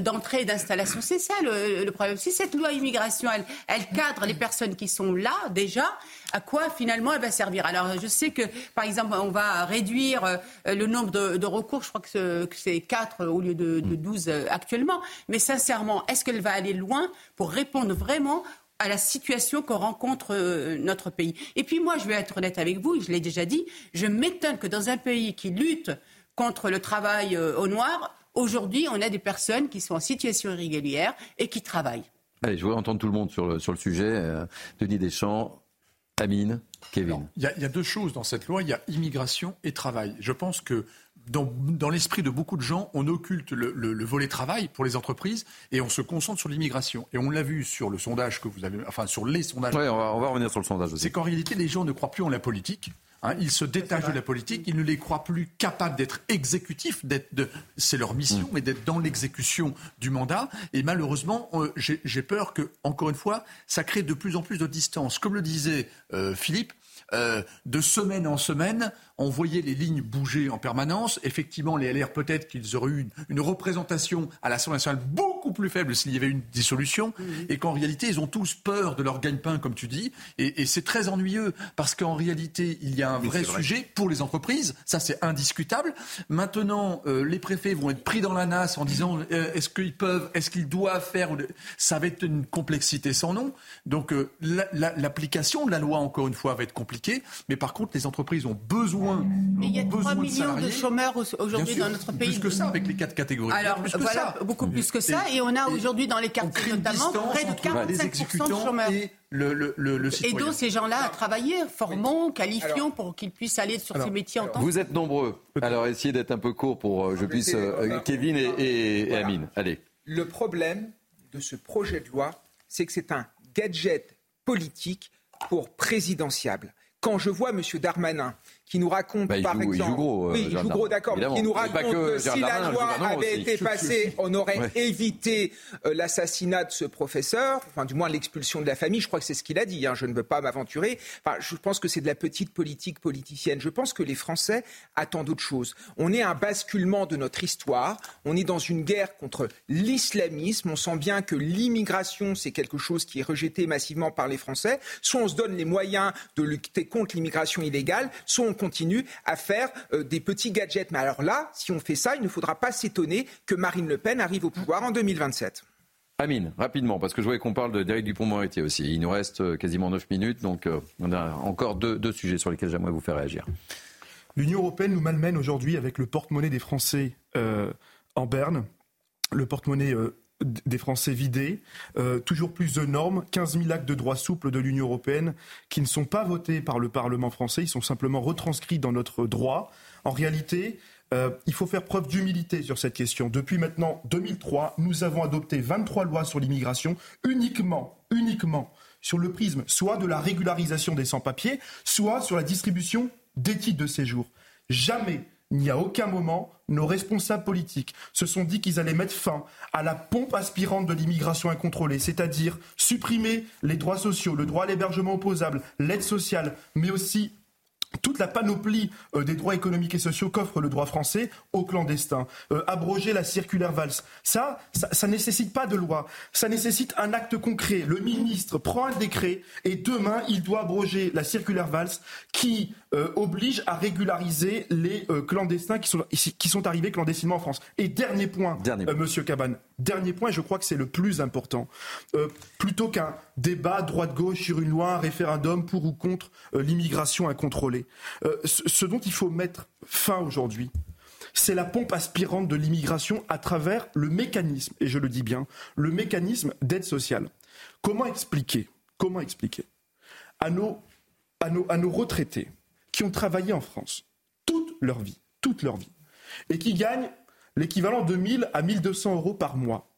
Speaker 15: d'entrée et d'installation? C'est ça le le, problème. Si cette loi immigration, elle, cadre les personnes qui sont là déjà, à quoi finalement elle va servir? Alors je sais que par exemple on va réduire euh, le nombre de, recours, je crois que c'est 4 au lieu de, de 12 euh, actuellement, mais sincèrement, est-ce qu'elle va aller loin pour répondre vraiment à la situation qu'on rencontre euh, notre pays? Et puis moi, je vais être honnête avec vous, je l'ai déjà dit, je m'étonne que dans un pays qui lutte contre le travail au noir, Aujourd'hui, on a des personnes qui sont en situation irrégulière et qui travaillent.
Speaker 1: Allez, je voudrais entendre tout le monde sur le, sur le sujet. Euh, Denis Deschamps, Amine, Kevin.
Speaker 22: Il y, a deux choses dans cette loi. Il y a immigration et travail. Je pense que dans, dans l'esprit de beaucoup de gens, on occulte le, volet travail pour les entreprises et on se concentre sur l'immigration. Et on l'a vu sur le sondage que vous avez, enfin sur les sondages.
Speaker 1: Oui, on va, on va revenir sur le sondage aussi.
Speaker 22: C'est qu'en réalité, les gens ne croient plus en la politique. Hein, ils se détachent de la politique, ils ne les croient plus capables d'être exécutifs, de, c'est leur mission, mm. mais d'être dans l'exécution du mandat. Et malheureusement, euh, j'ai peur que, encore une fois, ça crée de plus en plus de distance. Comme le disait euh, Philippe, euh, de semaine en semaine, on voyait les lignes bouger en permanence. Effectivement, les LR, peut-être qu'ils auraient eu une, représentation à l'Assemblée nationale beaucoup plus faible s'il y avait une dissolution, mmh. et qu'en réalité, ils ont tous peur de leur gagne-pain, comme tu dis, et, c'est très ennuyeux, parce qu'en réalité, il y a un vrai, sujet pour les entreprises, ça c'est indiscutable. Maintenant, euh, les préfets vont être pris dans la nasse en disant euh, est-ce qu'ils peuvent, est-ce qu'ils doivent faire, ça va être une complexité sans nom. Donc euh, l'application de la loi, encore une fois, va être compliquée, mais par contre, les entreprises ont besoin
Speaker 15: mais il y a 3 millions de, chômeurs aujourd'hui dans notre pays.
Speaker 22: Plus que ça avec les quatre catégories.
Speaker 15: Alors voilà, beaucoup plus que ça. Et on a aujourd'hui dans les quartiers notamment près de 45% de chômeurs.
Speaker 22: Et le, le, le,
Speaker 15: Aidons ces gens-là à travailler, formons, qualifions pour qu'ils puissent aller sur ces métiers en temps.
Speaker 1: Vous êtes nombreux. Alors essayez d'être un peu court pour que euh, je puisse. Euh, Kevin et, Amine. Allez.
Speaker 17: Le problème de ce projet de loi, c'est que c'est un gadget politique pour présidentiable. Quand je vois M. Darmanin qui nous raconte,
Speaker 1: bah,
Speaker 17: par exemple,
Speaker 1: il joue gros,
Speaker 17: oui, il joue gros, d'accord, mais qui nous raconte que, si la loi avait été passée, on aurait évité l'assassinat de ce professeur, enfin du moins l'expulsion de la famille. Je crois que c'est ce qu'il a dit. Hein, je ne veux pas m'aventurer. Enfin, je pense que c'est de la petite politique politicienne. Je pense que les Français attendent autre chose. On est à un basculement de notre histoire. On est dans une guerre contre l'islamisme. On sent bien que l'immigration, c'est quelque chose qui est rejeté massivement par les Français. Soit on se donne les moyens de lutter contre l'immigration illégale, soit on continue à faire euh, des petits gadgets. Mais alors là, si on fait ça, il ne faudra pas s'étonner que Marine Le Pen arrive au pouvoir en 2027.
Speaker 1: Amine, rapidement, parce que je voulais qu'on parle d'Éric Dupont-Moretti aussi. Il nous reste euh, quasiment 9 minutes, donc euh, on a encore deux, deux sujets sur lesquels j'aimerais vous faire réagir.
Speaker 20: L'Union européenne nous malmène aujourd'hui avec le porte-monnaie des Français euh, en berne, le porte-monnaie euh, des Français vidé, euh, toujours plus de normes, 15 000 actes de droit souple de l'Union européenne qui ne sont pas votés par le Parlement français, ils sont simplement retranscrits dans notre droit. En réalité, il faut faire preuve d'humilité sur cette question. Depuis maintenant 2003, nous avons adopté 23 lois sur l'immigration uniquement, uniquement sur le prisme soit de la régularisation des sans-papiers, soit sur la distribution des titres de séjour. Jamais, ni à aucun moment, nos responsables politiques se sont dit qu'ils allaient mettre fin à la pompe aspirante de l'immigration incontrôlée, c'est-à-dire supprimer les droits sociaux, le droit à l'hébergement opposable, l'aide sociale, mais aussi toute la panoplie euh, des droits économiques et sociaux qu'offre le droit français aux clandestins, euh, abroger la circulaire Valls. Ça, ça, ne nécessite pas de loi, ça nécessite un acte concret. Le ministre prend un décret et demain, il doit abroger la circulaire Valls qui euh, oblige à régulariser les clandestins qui sont, qui sont arrivés clandestinement en France. Et dernier point, dernier Monsieur Cabane, dernier point, je crois que c'est le plus important. plutôt qu'un débat droite-gauche sur une loi, un référendum pour ou contre l'immigration incontrôlée, euh, ce dont il faut mettre fin aujourd'hui, c'est la pompe aspirante de l'immigration à travers le mécanisme, et je le dis bien, le mécanisme d'aide sociale. Comment expliquer, à nos retraités qui ont travaillé en France toute leur vie, toute leur vie, et qui gagnent l'équivalent de 1000 à 1200 euros par mois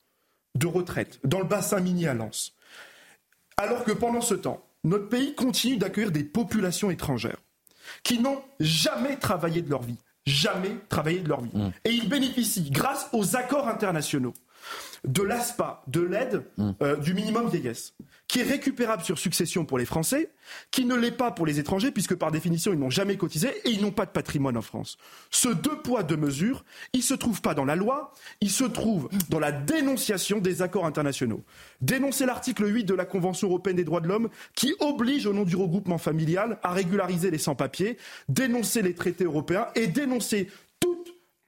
Speaker 20: de retraite dans le bassin mini à Lens, alors que pendant ce temps, notre pays continue d'accueillir des populations étrangères qui n'ont jamais travaillé de leur vie. Jamais travaillé de leur vie. Mm. Et ils bénéficient, grâce aux accords internationaux, de l'ASPA, de l'aide mm. euh, du minimum vieillesse, qui est récupérable sur succession pour les Français, qui ne l'est pas pour les étrangers, puisque par définition, ils n'ont jamais cotisé et ils n'ont pas de patrimoine en France. Ce deux poids, deux mesures, il ne se trouve pas dans la loi, il se trouve dans la dénonciation des accords internationaux. Dénoncer l'article 8 de la Convention européenne des droits de l'homme, qui oblige, au nom du regroupement familial, à régulariser les sans-papiers, dénoncer les traités européens et dénoncer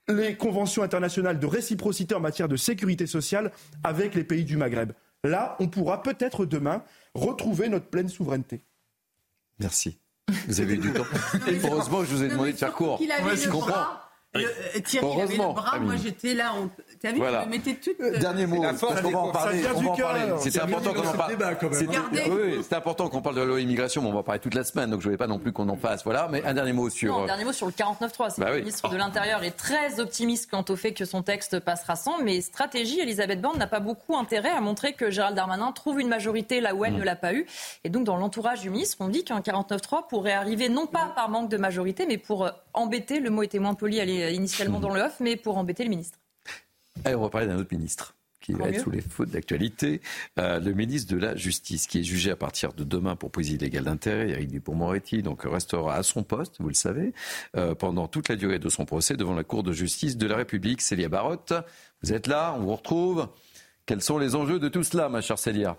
Speaker 20: les conventions internationales de réciprocité en matière de sécurité sociale avec les pays du Maghreb. Là, on pourra peut-être demain retrouver notre pleine souveraineté.
Speaker 1: Merci. Vous avez eu du temps. Heureusement, je vous ai demandé de faire court.
Speaker 15: Je comprends. Euh, Thierry Heureusement, avait le bras, moi j'étais là. On... T'as vu, voilà. je me mettais tout.
Speaker 1: Euh... Dernier mot.
Speaker 20: La force, on va en parler.
Speaker 1: C'était important qu'on en parle. Oui, c'est important qu'on parle de la loi immigration, mais on va en parler toute la semaine, donc je ne voulais pas non plus qu'on en fasse. Voilà, mais un dernier mot sur.
Speaker 18: Non, un dernier mot sur le 49.3. Bah le ministre de l'Intérieur est très optimiste quant au fait que son texte passera sans, mais stratégie, Elisabeth Borne n'a pas beaucoup intérêt à montrer que Gérald Darmanin trouve une majorité là où elle mm. ne l'a pas eu. Et donc, dans l'entourage du ministre, on dit qu'un 49.3 pourrait arriver non pas par manque de majorité, mais pour embêter, le mot était moins poli initialement dans le off, mais pour embêter le ministre.
Speaker 1: Allez, on va parler d'un autre ministre qui va être sous les fautes d'actualité, euh, le ministre de la Justice, qui est jugé à partir de demain pour prise illégale d'intérêt, Eric Dupond-Moretti, donc restera à son poste, vous le savez, euh, pendant toute la durée de son procès devant la Cour de justice de la République. Célia Barotte, vous êtes là, on vous retrouve. Quels sont les enjeux de tout cela, ma chère Célia?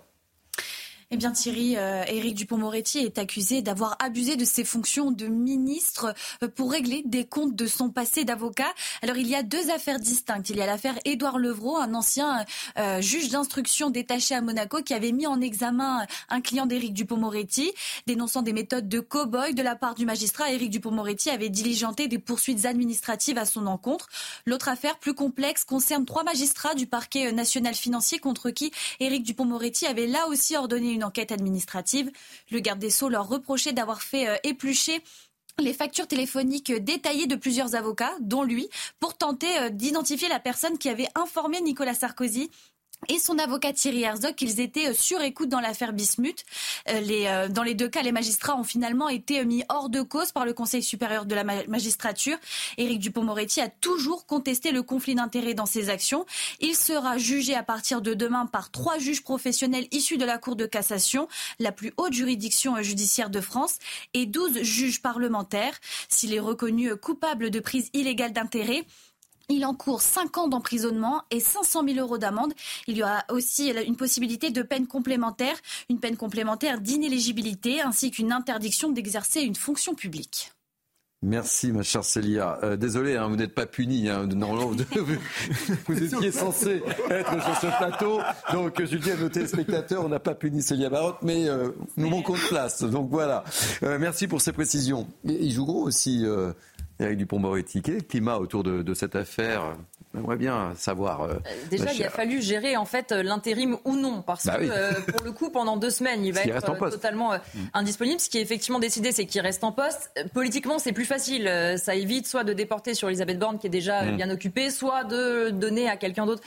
Speaker 27: Eh bien Thierry, euh, Éric Dupont-Moretti est accusé d'avoir abusé de ses fonctions de ministre euh, pour régler des comptes de son passé d'avocat. Alors il y a deux affaires distinctes. Il y a l'affaire Édouard Levrault, un ancien euh, juge d'instruction détaché à Monaco qui avait mis en examen un client d'Éric Dupont-Moretti, dénonçant des méthodes de cow-boy de la part du magistrat. Éric Dupont-Moretti avait diligenté des poursuites administratives à son encontre. L'autre affaire, plus complexe, concerne trois magistrats du parquet national financier contre qui Éric Dupont-Moretti avait là aussi ordonné une enquête administrative. Le garde des Sceaux leur reprochait d'avoir fait euh, éplucher les factures téléphoniques détaillées de plusieurs avocats, dont lui, pour tenter euh, d'identifier la personne qui avait informé Nicolas Sarkozy et son avocat Thierry Herzog qu'ils étaient euh, sur écoute dans l'affaire Bismuth. Euh, euh, dans les deux cas, les magistrats ont finalement été mis hors de cause par le Conseil supérieur de la magistrature. Éric Dupont-Moretti a toujours contesté le conflit d'intérêts dans ses actions. Il sera jugé à partir de demain par trois juges professionnels issus de la Cour de cassation, la plus haute juridiction judiciaire de France, et douze juges parlementaires. S'il est reconnu coupable de prise illégale d'intérêts, il encourt 5 ans d'emprisonnement et 500 000 euros d'amende. Il y aura aussi une possibilité de peine complémentaire, une peine complémentaire d'inéligibilité ainsi qu'une interdiction d'exercer une fonction publique.
Speaker 1: Merci, ma chère Célia. Euh, désolé, hein, vous n'êtes pas puni. Hein, normalement, vous, vous, étiez censé être sur ce plateau. Donc, je dis à nos téléspectateurs, on n'a pas puni Célia Barotte, mais euh, nous manquons de place. Donc voilà. Euh, merci pour ces précisions. Il joue gros aussi. Éric Dupont-Moretti, quel climat autour de, cette affaire? J'aimerais bien savoir. Euh,
Speaker 18: déjà, il a fallu gérer en fait l'intérim ou non, parce bah que euh, pour le coup, pendant deux semaines, il va être euh, totalement mm. indisponible. Ce qui est effectivement décidé, c'est qu'il reste en poste. Politiquement, c'est plus facile. Ça évite soit de déporter sur Elisabeth Borne, qui est déjà mm. bien occupée, soit de donner à quelqu'un d'autre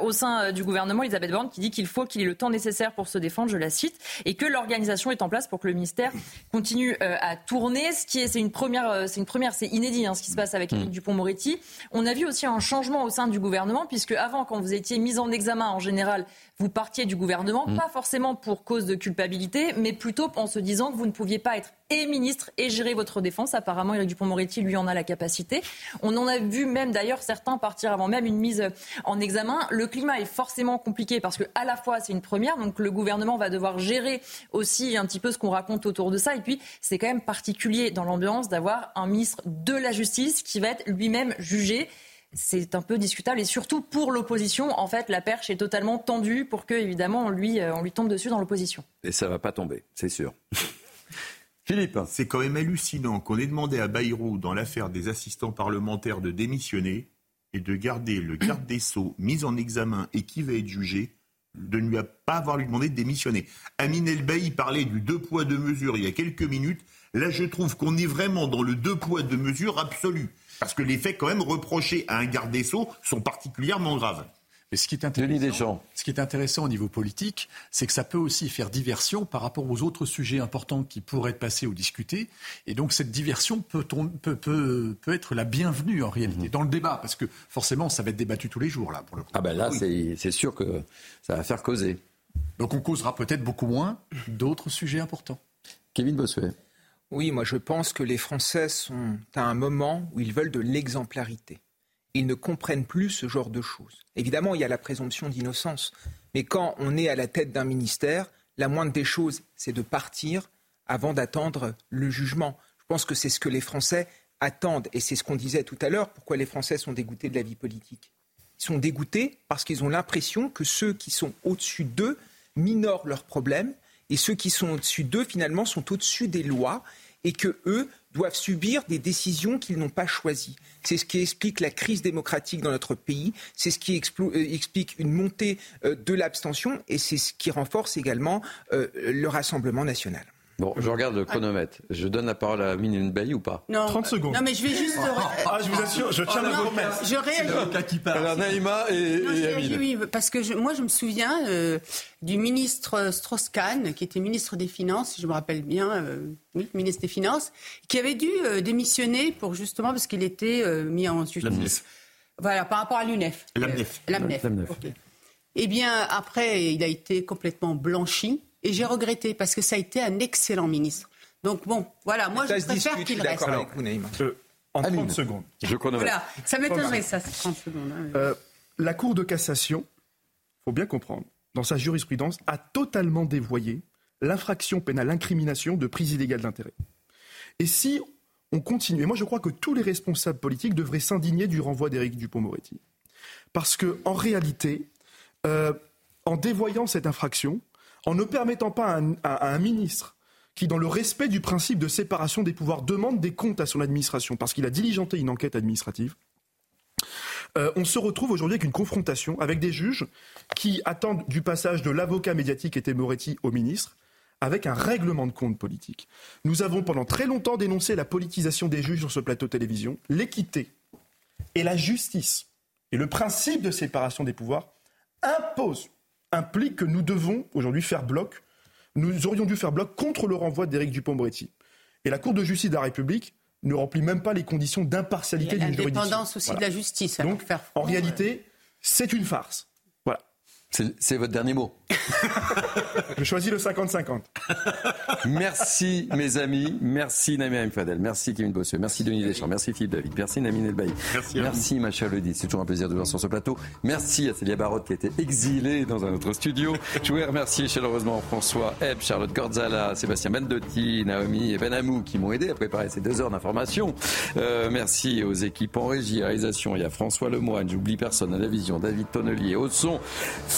Speaker 18: au sein du gouvernement. Elisabeth Borne qui dit qu'il faut qu'il ait le temps nécessaire pour se défendre, je la cite, et que l'organisation est en place pour que le ministère continue à tourner. Ce qui est, c'est une première, c'est une première, c'est inédit hein, ce qui se passe avec mm. Dupont-Moretti. On a vu aussi un changement au sein du gouvernement, puisque avant, quand vous étiez mis en examen, en général, vous partiez du gouvernement, mm. pas forcément pour cause de culpabilité, mais plutôt en se disant que vous ne pouviez pas être et ministre et gérer votre défense. Apparemment, Éric Dupont-Moretti, lui, en a la capacité. On en a vu même d'ailleurs certains partir avant même une mise en examen. Le climat est forcément compliqué parce que à la fois c'est une première, donc le gouvernement va devoir gérer aussi un petit peu ce qu'on raconte autour de ça. Et puis c'est quand même particulier dans l'ambiance d'avoir un ministre de la Justice qui va être lui-même jugé c'est un peu discutable et surtout pour l'opposition, en fait, la perche est totalement tendue pour que, évidemment, on lui, euh, on lui tombe dessus dans l'opposition.
Speaker 1: Et ça va pas tomber, c'est sûr. Philippe.
Speaker 21: C'est quand même hallucinant qu'on ait demandé à Bayrou, dans l'affaire des assistants parlementaires, de démissionner et de garder le garde des Sceaux mis en examen et qui va être jugé, de ne lui pas avoir lui demandé de démissionner. Amine Elbaï parlait du deux poids, deux mesures il y a quelques minutes. Là, je trouve qu'on est vraiment dans le deux poids, deux mesures absolu. Parce que les faits quand même reprochés à un garde des Sceaux sont particulièrement graves.
Speaker 22: Mais ce qui est intéressant, ce qui est intéressant au niveau politique, c'est que ça peut aussi faire diversion par rapport aux autres sujets importants qui pourraient être passés ou discutés. Et donc cette diversion peut, peut, peut, peut être la bienvenue en réalité mhm. dans le débat, parce que forcément ça va être débattu tous les jours là pour le coup.
Speaker 1: Ah ben là c'est sûr que ça va faire causer.
Speaker 22: Donc on causera peut-être beaucoup moins d'autres sujets importants.
Speaker 1: Kevin Bossuet.
Speaker 17: Oui, moi je pense que les Français sont à un moment où ils veulent de l'exemplarité. Ils ne comprennent plus ce genre de choses. Évidemment, il y a la présomption d'innocence, mais quand on est à la tête d'un ministère, la moindre des choses, c'est de partir avant d'attendre le jugement. Je pense que c'est ce que les Français attendent, et c'est ce qu'on disait tout à l'heure, pourquoi les Français sont dégoûtés de la vie politique. Ils sont dégoûtés parce qu'ils ont l'impression que ceux qui sont au-dessus d'eux minorent leurs problèmes, et ceux qui sont au-dessus d'eux, finalement, sont au-dessus des lois et que eux doivent subir des décisions qu'ils n'ont pas choisies. C'est ce qui explique la crise démocratique dans notre pays, c'est ce qui euh, explique une montée euh, de l'abstention et c'est ce qui renforce également euh, le Rassemblement national.
Speaker 1: Bon, je regarde le chronomètre. Je donne la parole à Mine Bailly ou pas?
Speaker 20: Non. 30 secondes.
Speaker 15: Non, mais je vais juste.
Speaker 20: ah, je vous assure, je tiens la promesse.
Speaker 15: Je réagis.
Speaker 1: Alors, Naïma et, non, et Amine.
Speaker 15: Oui, parce que moi, je me souviens euh, du ministre Strauss-Kahn, qui était ministre des Finances, je me rappelle bien, euh, oui, ministre des Finances, qui avait dû euh, démissionner pour justement parce qu'il était mis en justice. Voilà, par rapport à l'UNEF.
Speaker 21: L'AMNEF.
Speaker 15: L'AMNEF. Eh bien, après, il a été complètement blanchi. Et j'ai regretté parce que ça a été un excellent ministre. Donc bon, voilà, moi je préfère qu'il reste.
Speaker 20: Avec vous, euh, en 30 secondes.
Speaker 1: Je connais.
Speaker 15: Voilà, ça m'étonnerait ça, 30 secondes. Hein.
Speaker 20: Euh, la Cour de cassation, faut bien comprendre, dans sa jurisprudence, a totalement dévoyé l'infraction pénale, l'incrimination de prise illégale d'intérêt. Et si on continue, et moi je crois que tous les responsables politiques devraient s'indigner du renvoi d'Éric Dupont-Moretti. Parce que en réalité, euh, en dévoyant cette infraction, en ne permettant pas à un, ministre qui, dans le respect du principe de séparation des pouvoirs, demande des comptes à son administration parce qu'il a diligenté une enquête administrative, euh, on se retrouve aujourd'hui avec une confrontation avec des juges qui attendent du passage de l'avocat médiatique et Moretti au ministre avec un règlement de compte politique. Nous avons pendant très longtemps dénoncé la politisation des juges sur ce plateau télévision, l'équité et la justice et le principe de séparation des pouvoirs pause implique que nous devons aujourd'hui faire bloc. Nous aurions dû faire bloc contre le renvoi d'Éric Dupont-Moretti. Et la Cour de justice de la République ne remplit même pas les conditions d'impartialité d'une juridiction.
Speaker 15: L'indépendance aussi de la justice.
Speaker 20: Donc, en réalité, c'est une farce.
Speaker 1: C'est votre dernier mot.
Speaker 20: Je choisis le 50-50.
Speaker 1: Merci mes amis, merci Namir Fadel, merci Kevin Bosseux, merci Denis Deschamps, merci Philippe David, merci Namine Elbaï, merci, merci ma chère Lydie, c'est toujours un plaisir de voir sur ce plateau. Merci à Célia Barotte qui a été exilée dans un autre studio. Je voulais remercier chaleureusement François Hebb, Charlotte Gorzala, Sébastien Mendotti, Naomi et Benamou qui m'ont aidé à préparer ces deux heures d'information. Euh, merci aux équipes en régie, réalisation, il y a François Lemoine, j'oublie personne. À la vision, David Tonnelier. Au son,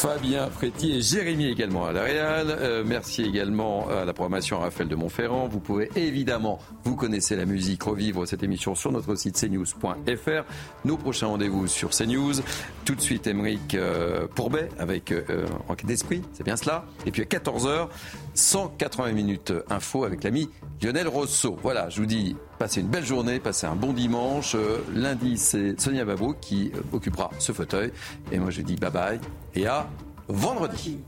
Speaker 1: Fabien Fréty et Jérémy également à la Réal. Euh, merci également à la programmation Raphaël de Montferrand. Vous pouvez évidemment, vous connaissez la musique, revivre cette émission sur notre site cnews.fr. Nos prochains rendez-vous sur CNews. Tout de suite, Émeric euh, Pourbet avec euh, Enquête d'esprit, c'est bien cela. Et puis à 14h, 180 minutes info avec l'ami Lionel Rosso. Voilà, je vous dis, passez une belle journée, passez un bon dimanche. lundi, c'est Sonia Babou qui occupera ce fauteuil. Et moi, je dis bye bye et à vendredi.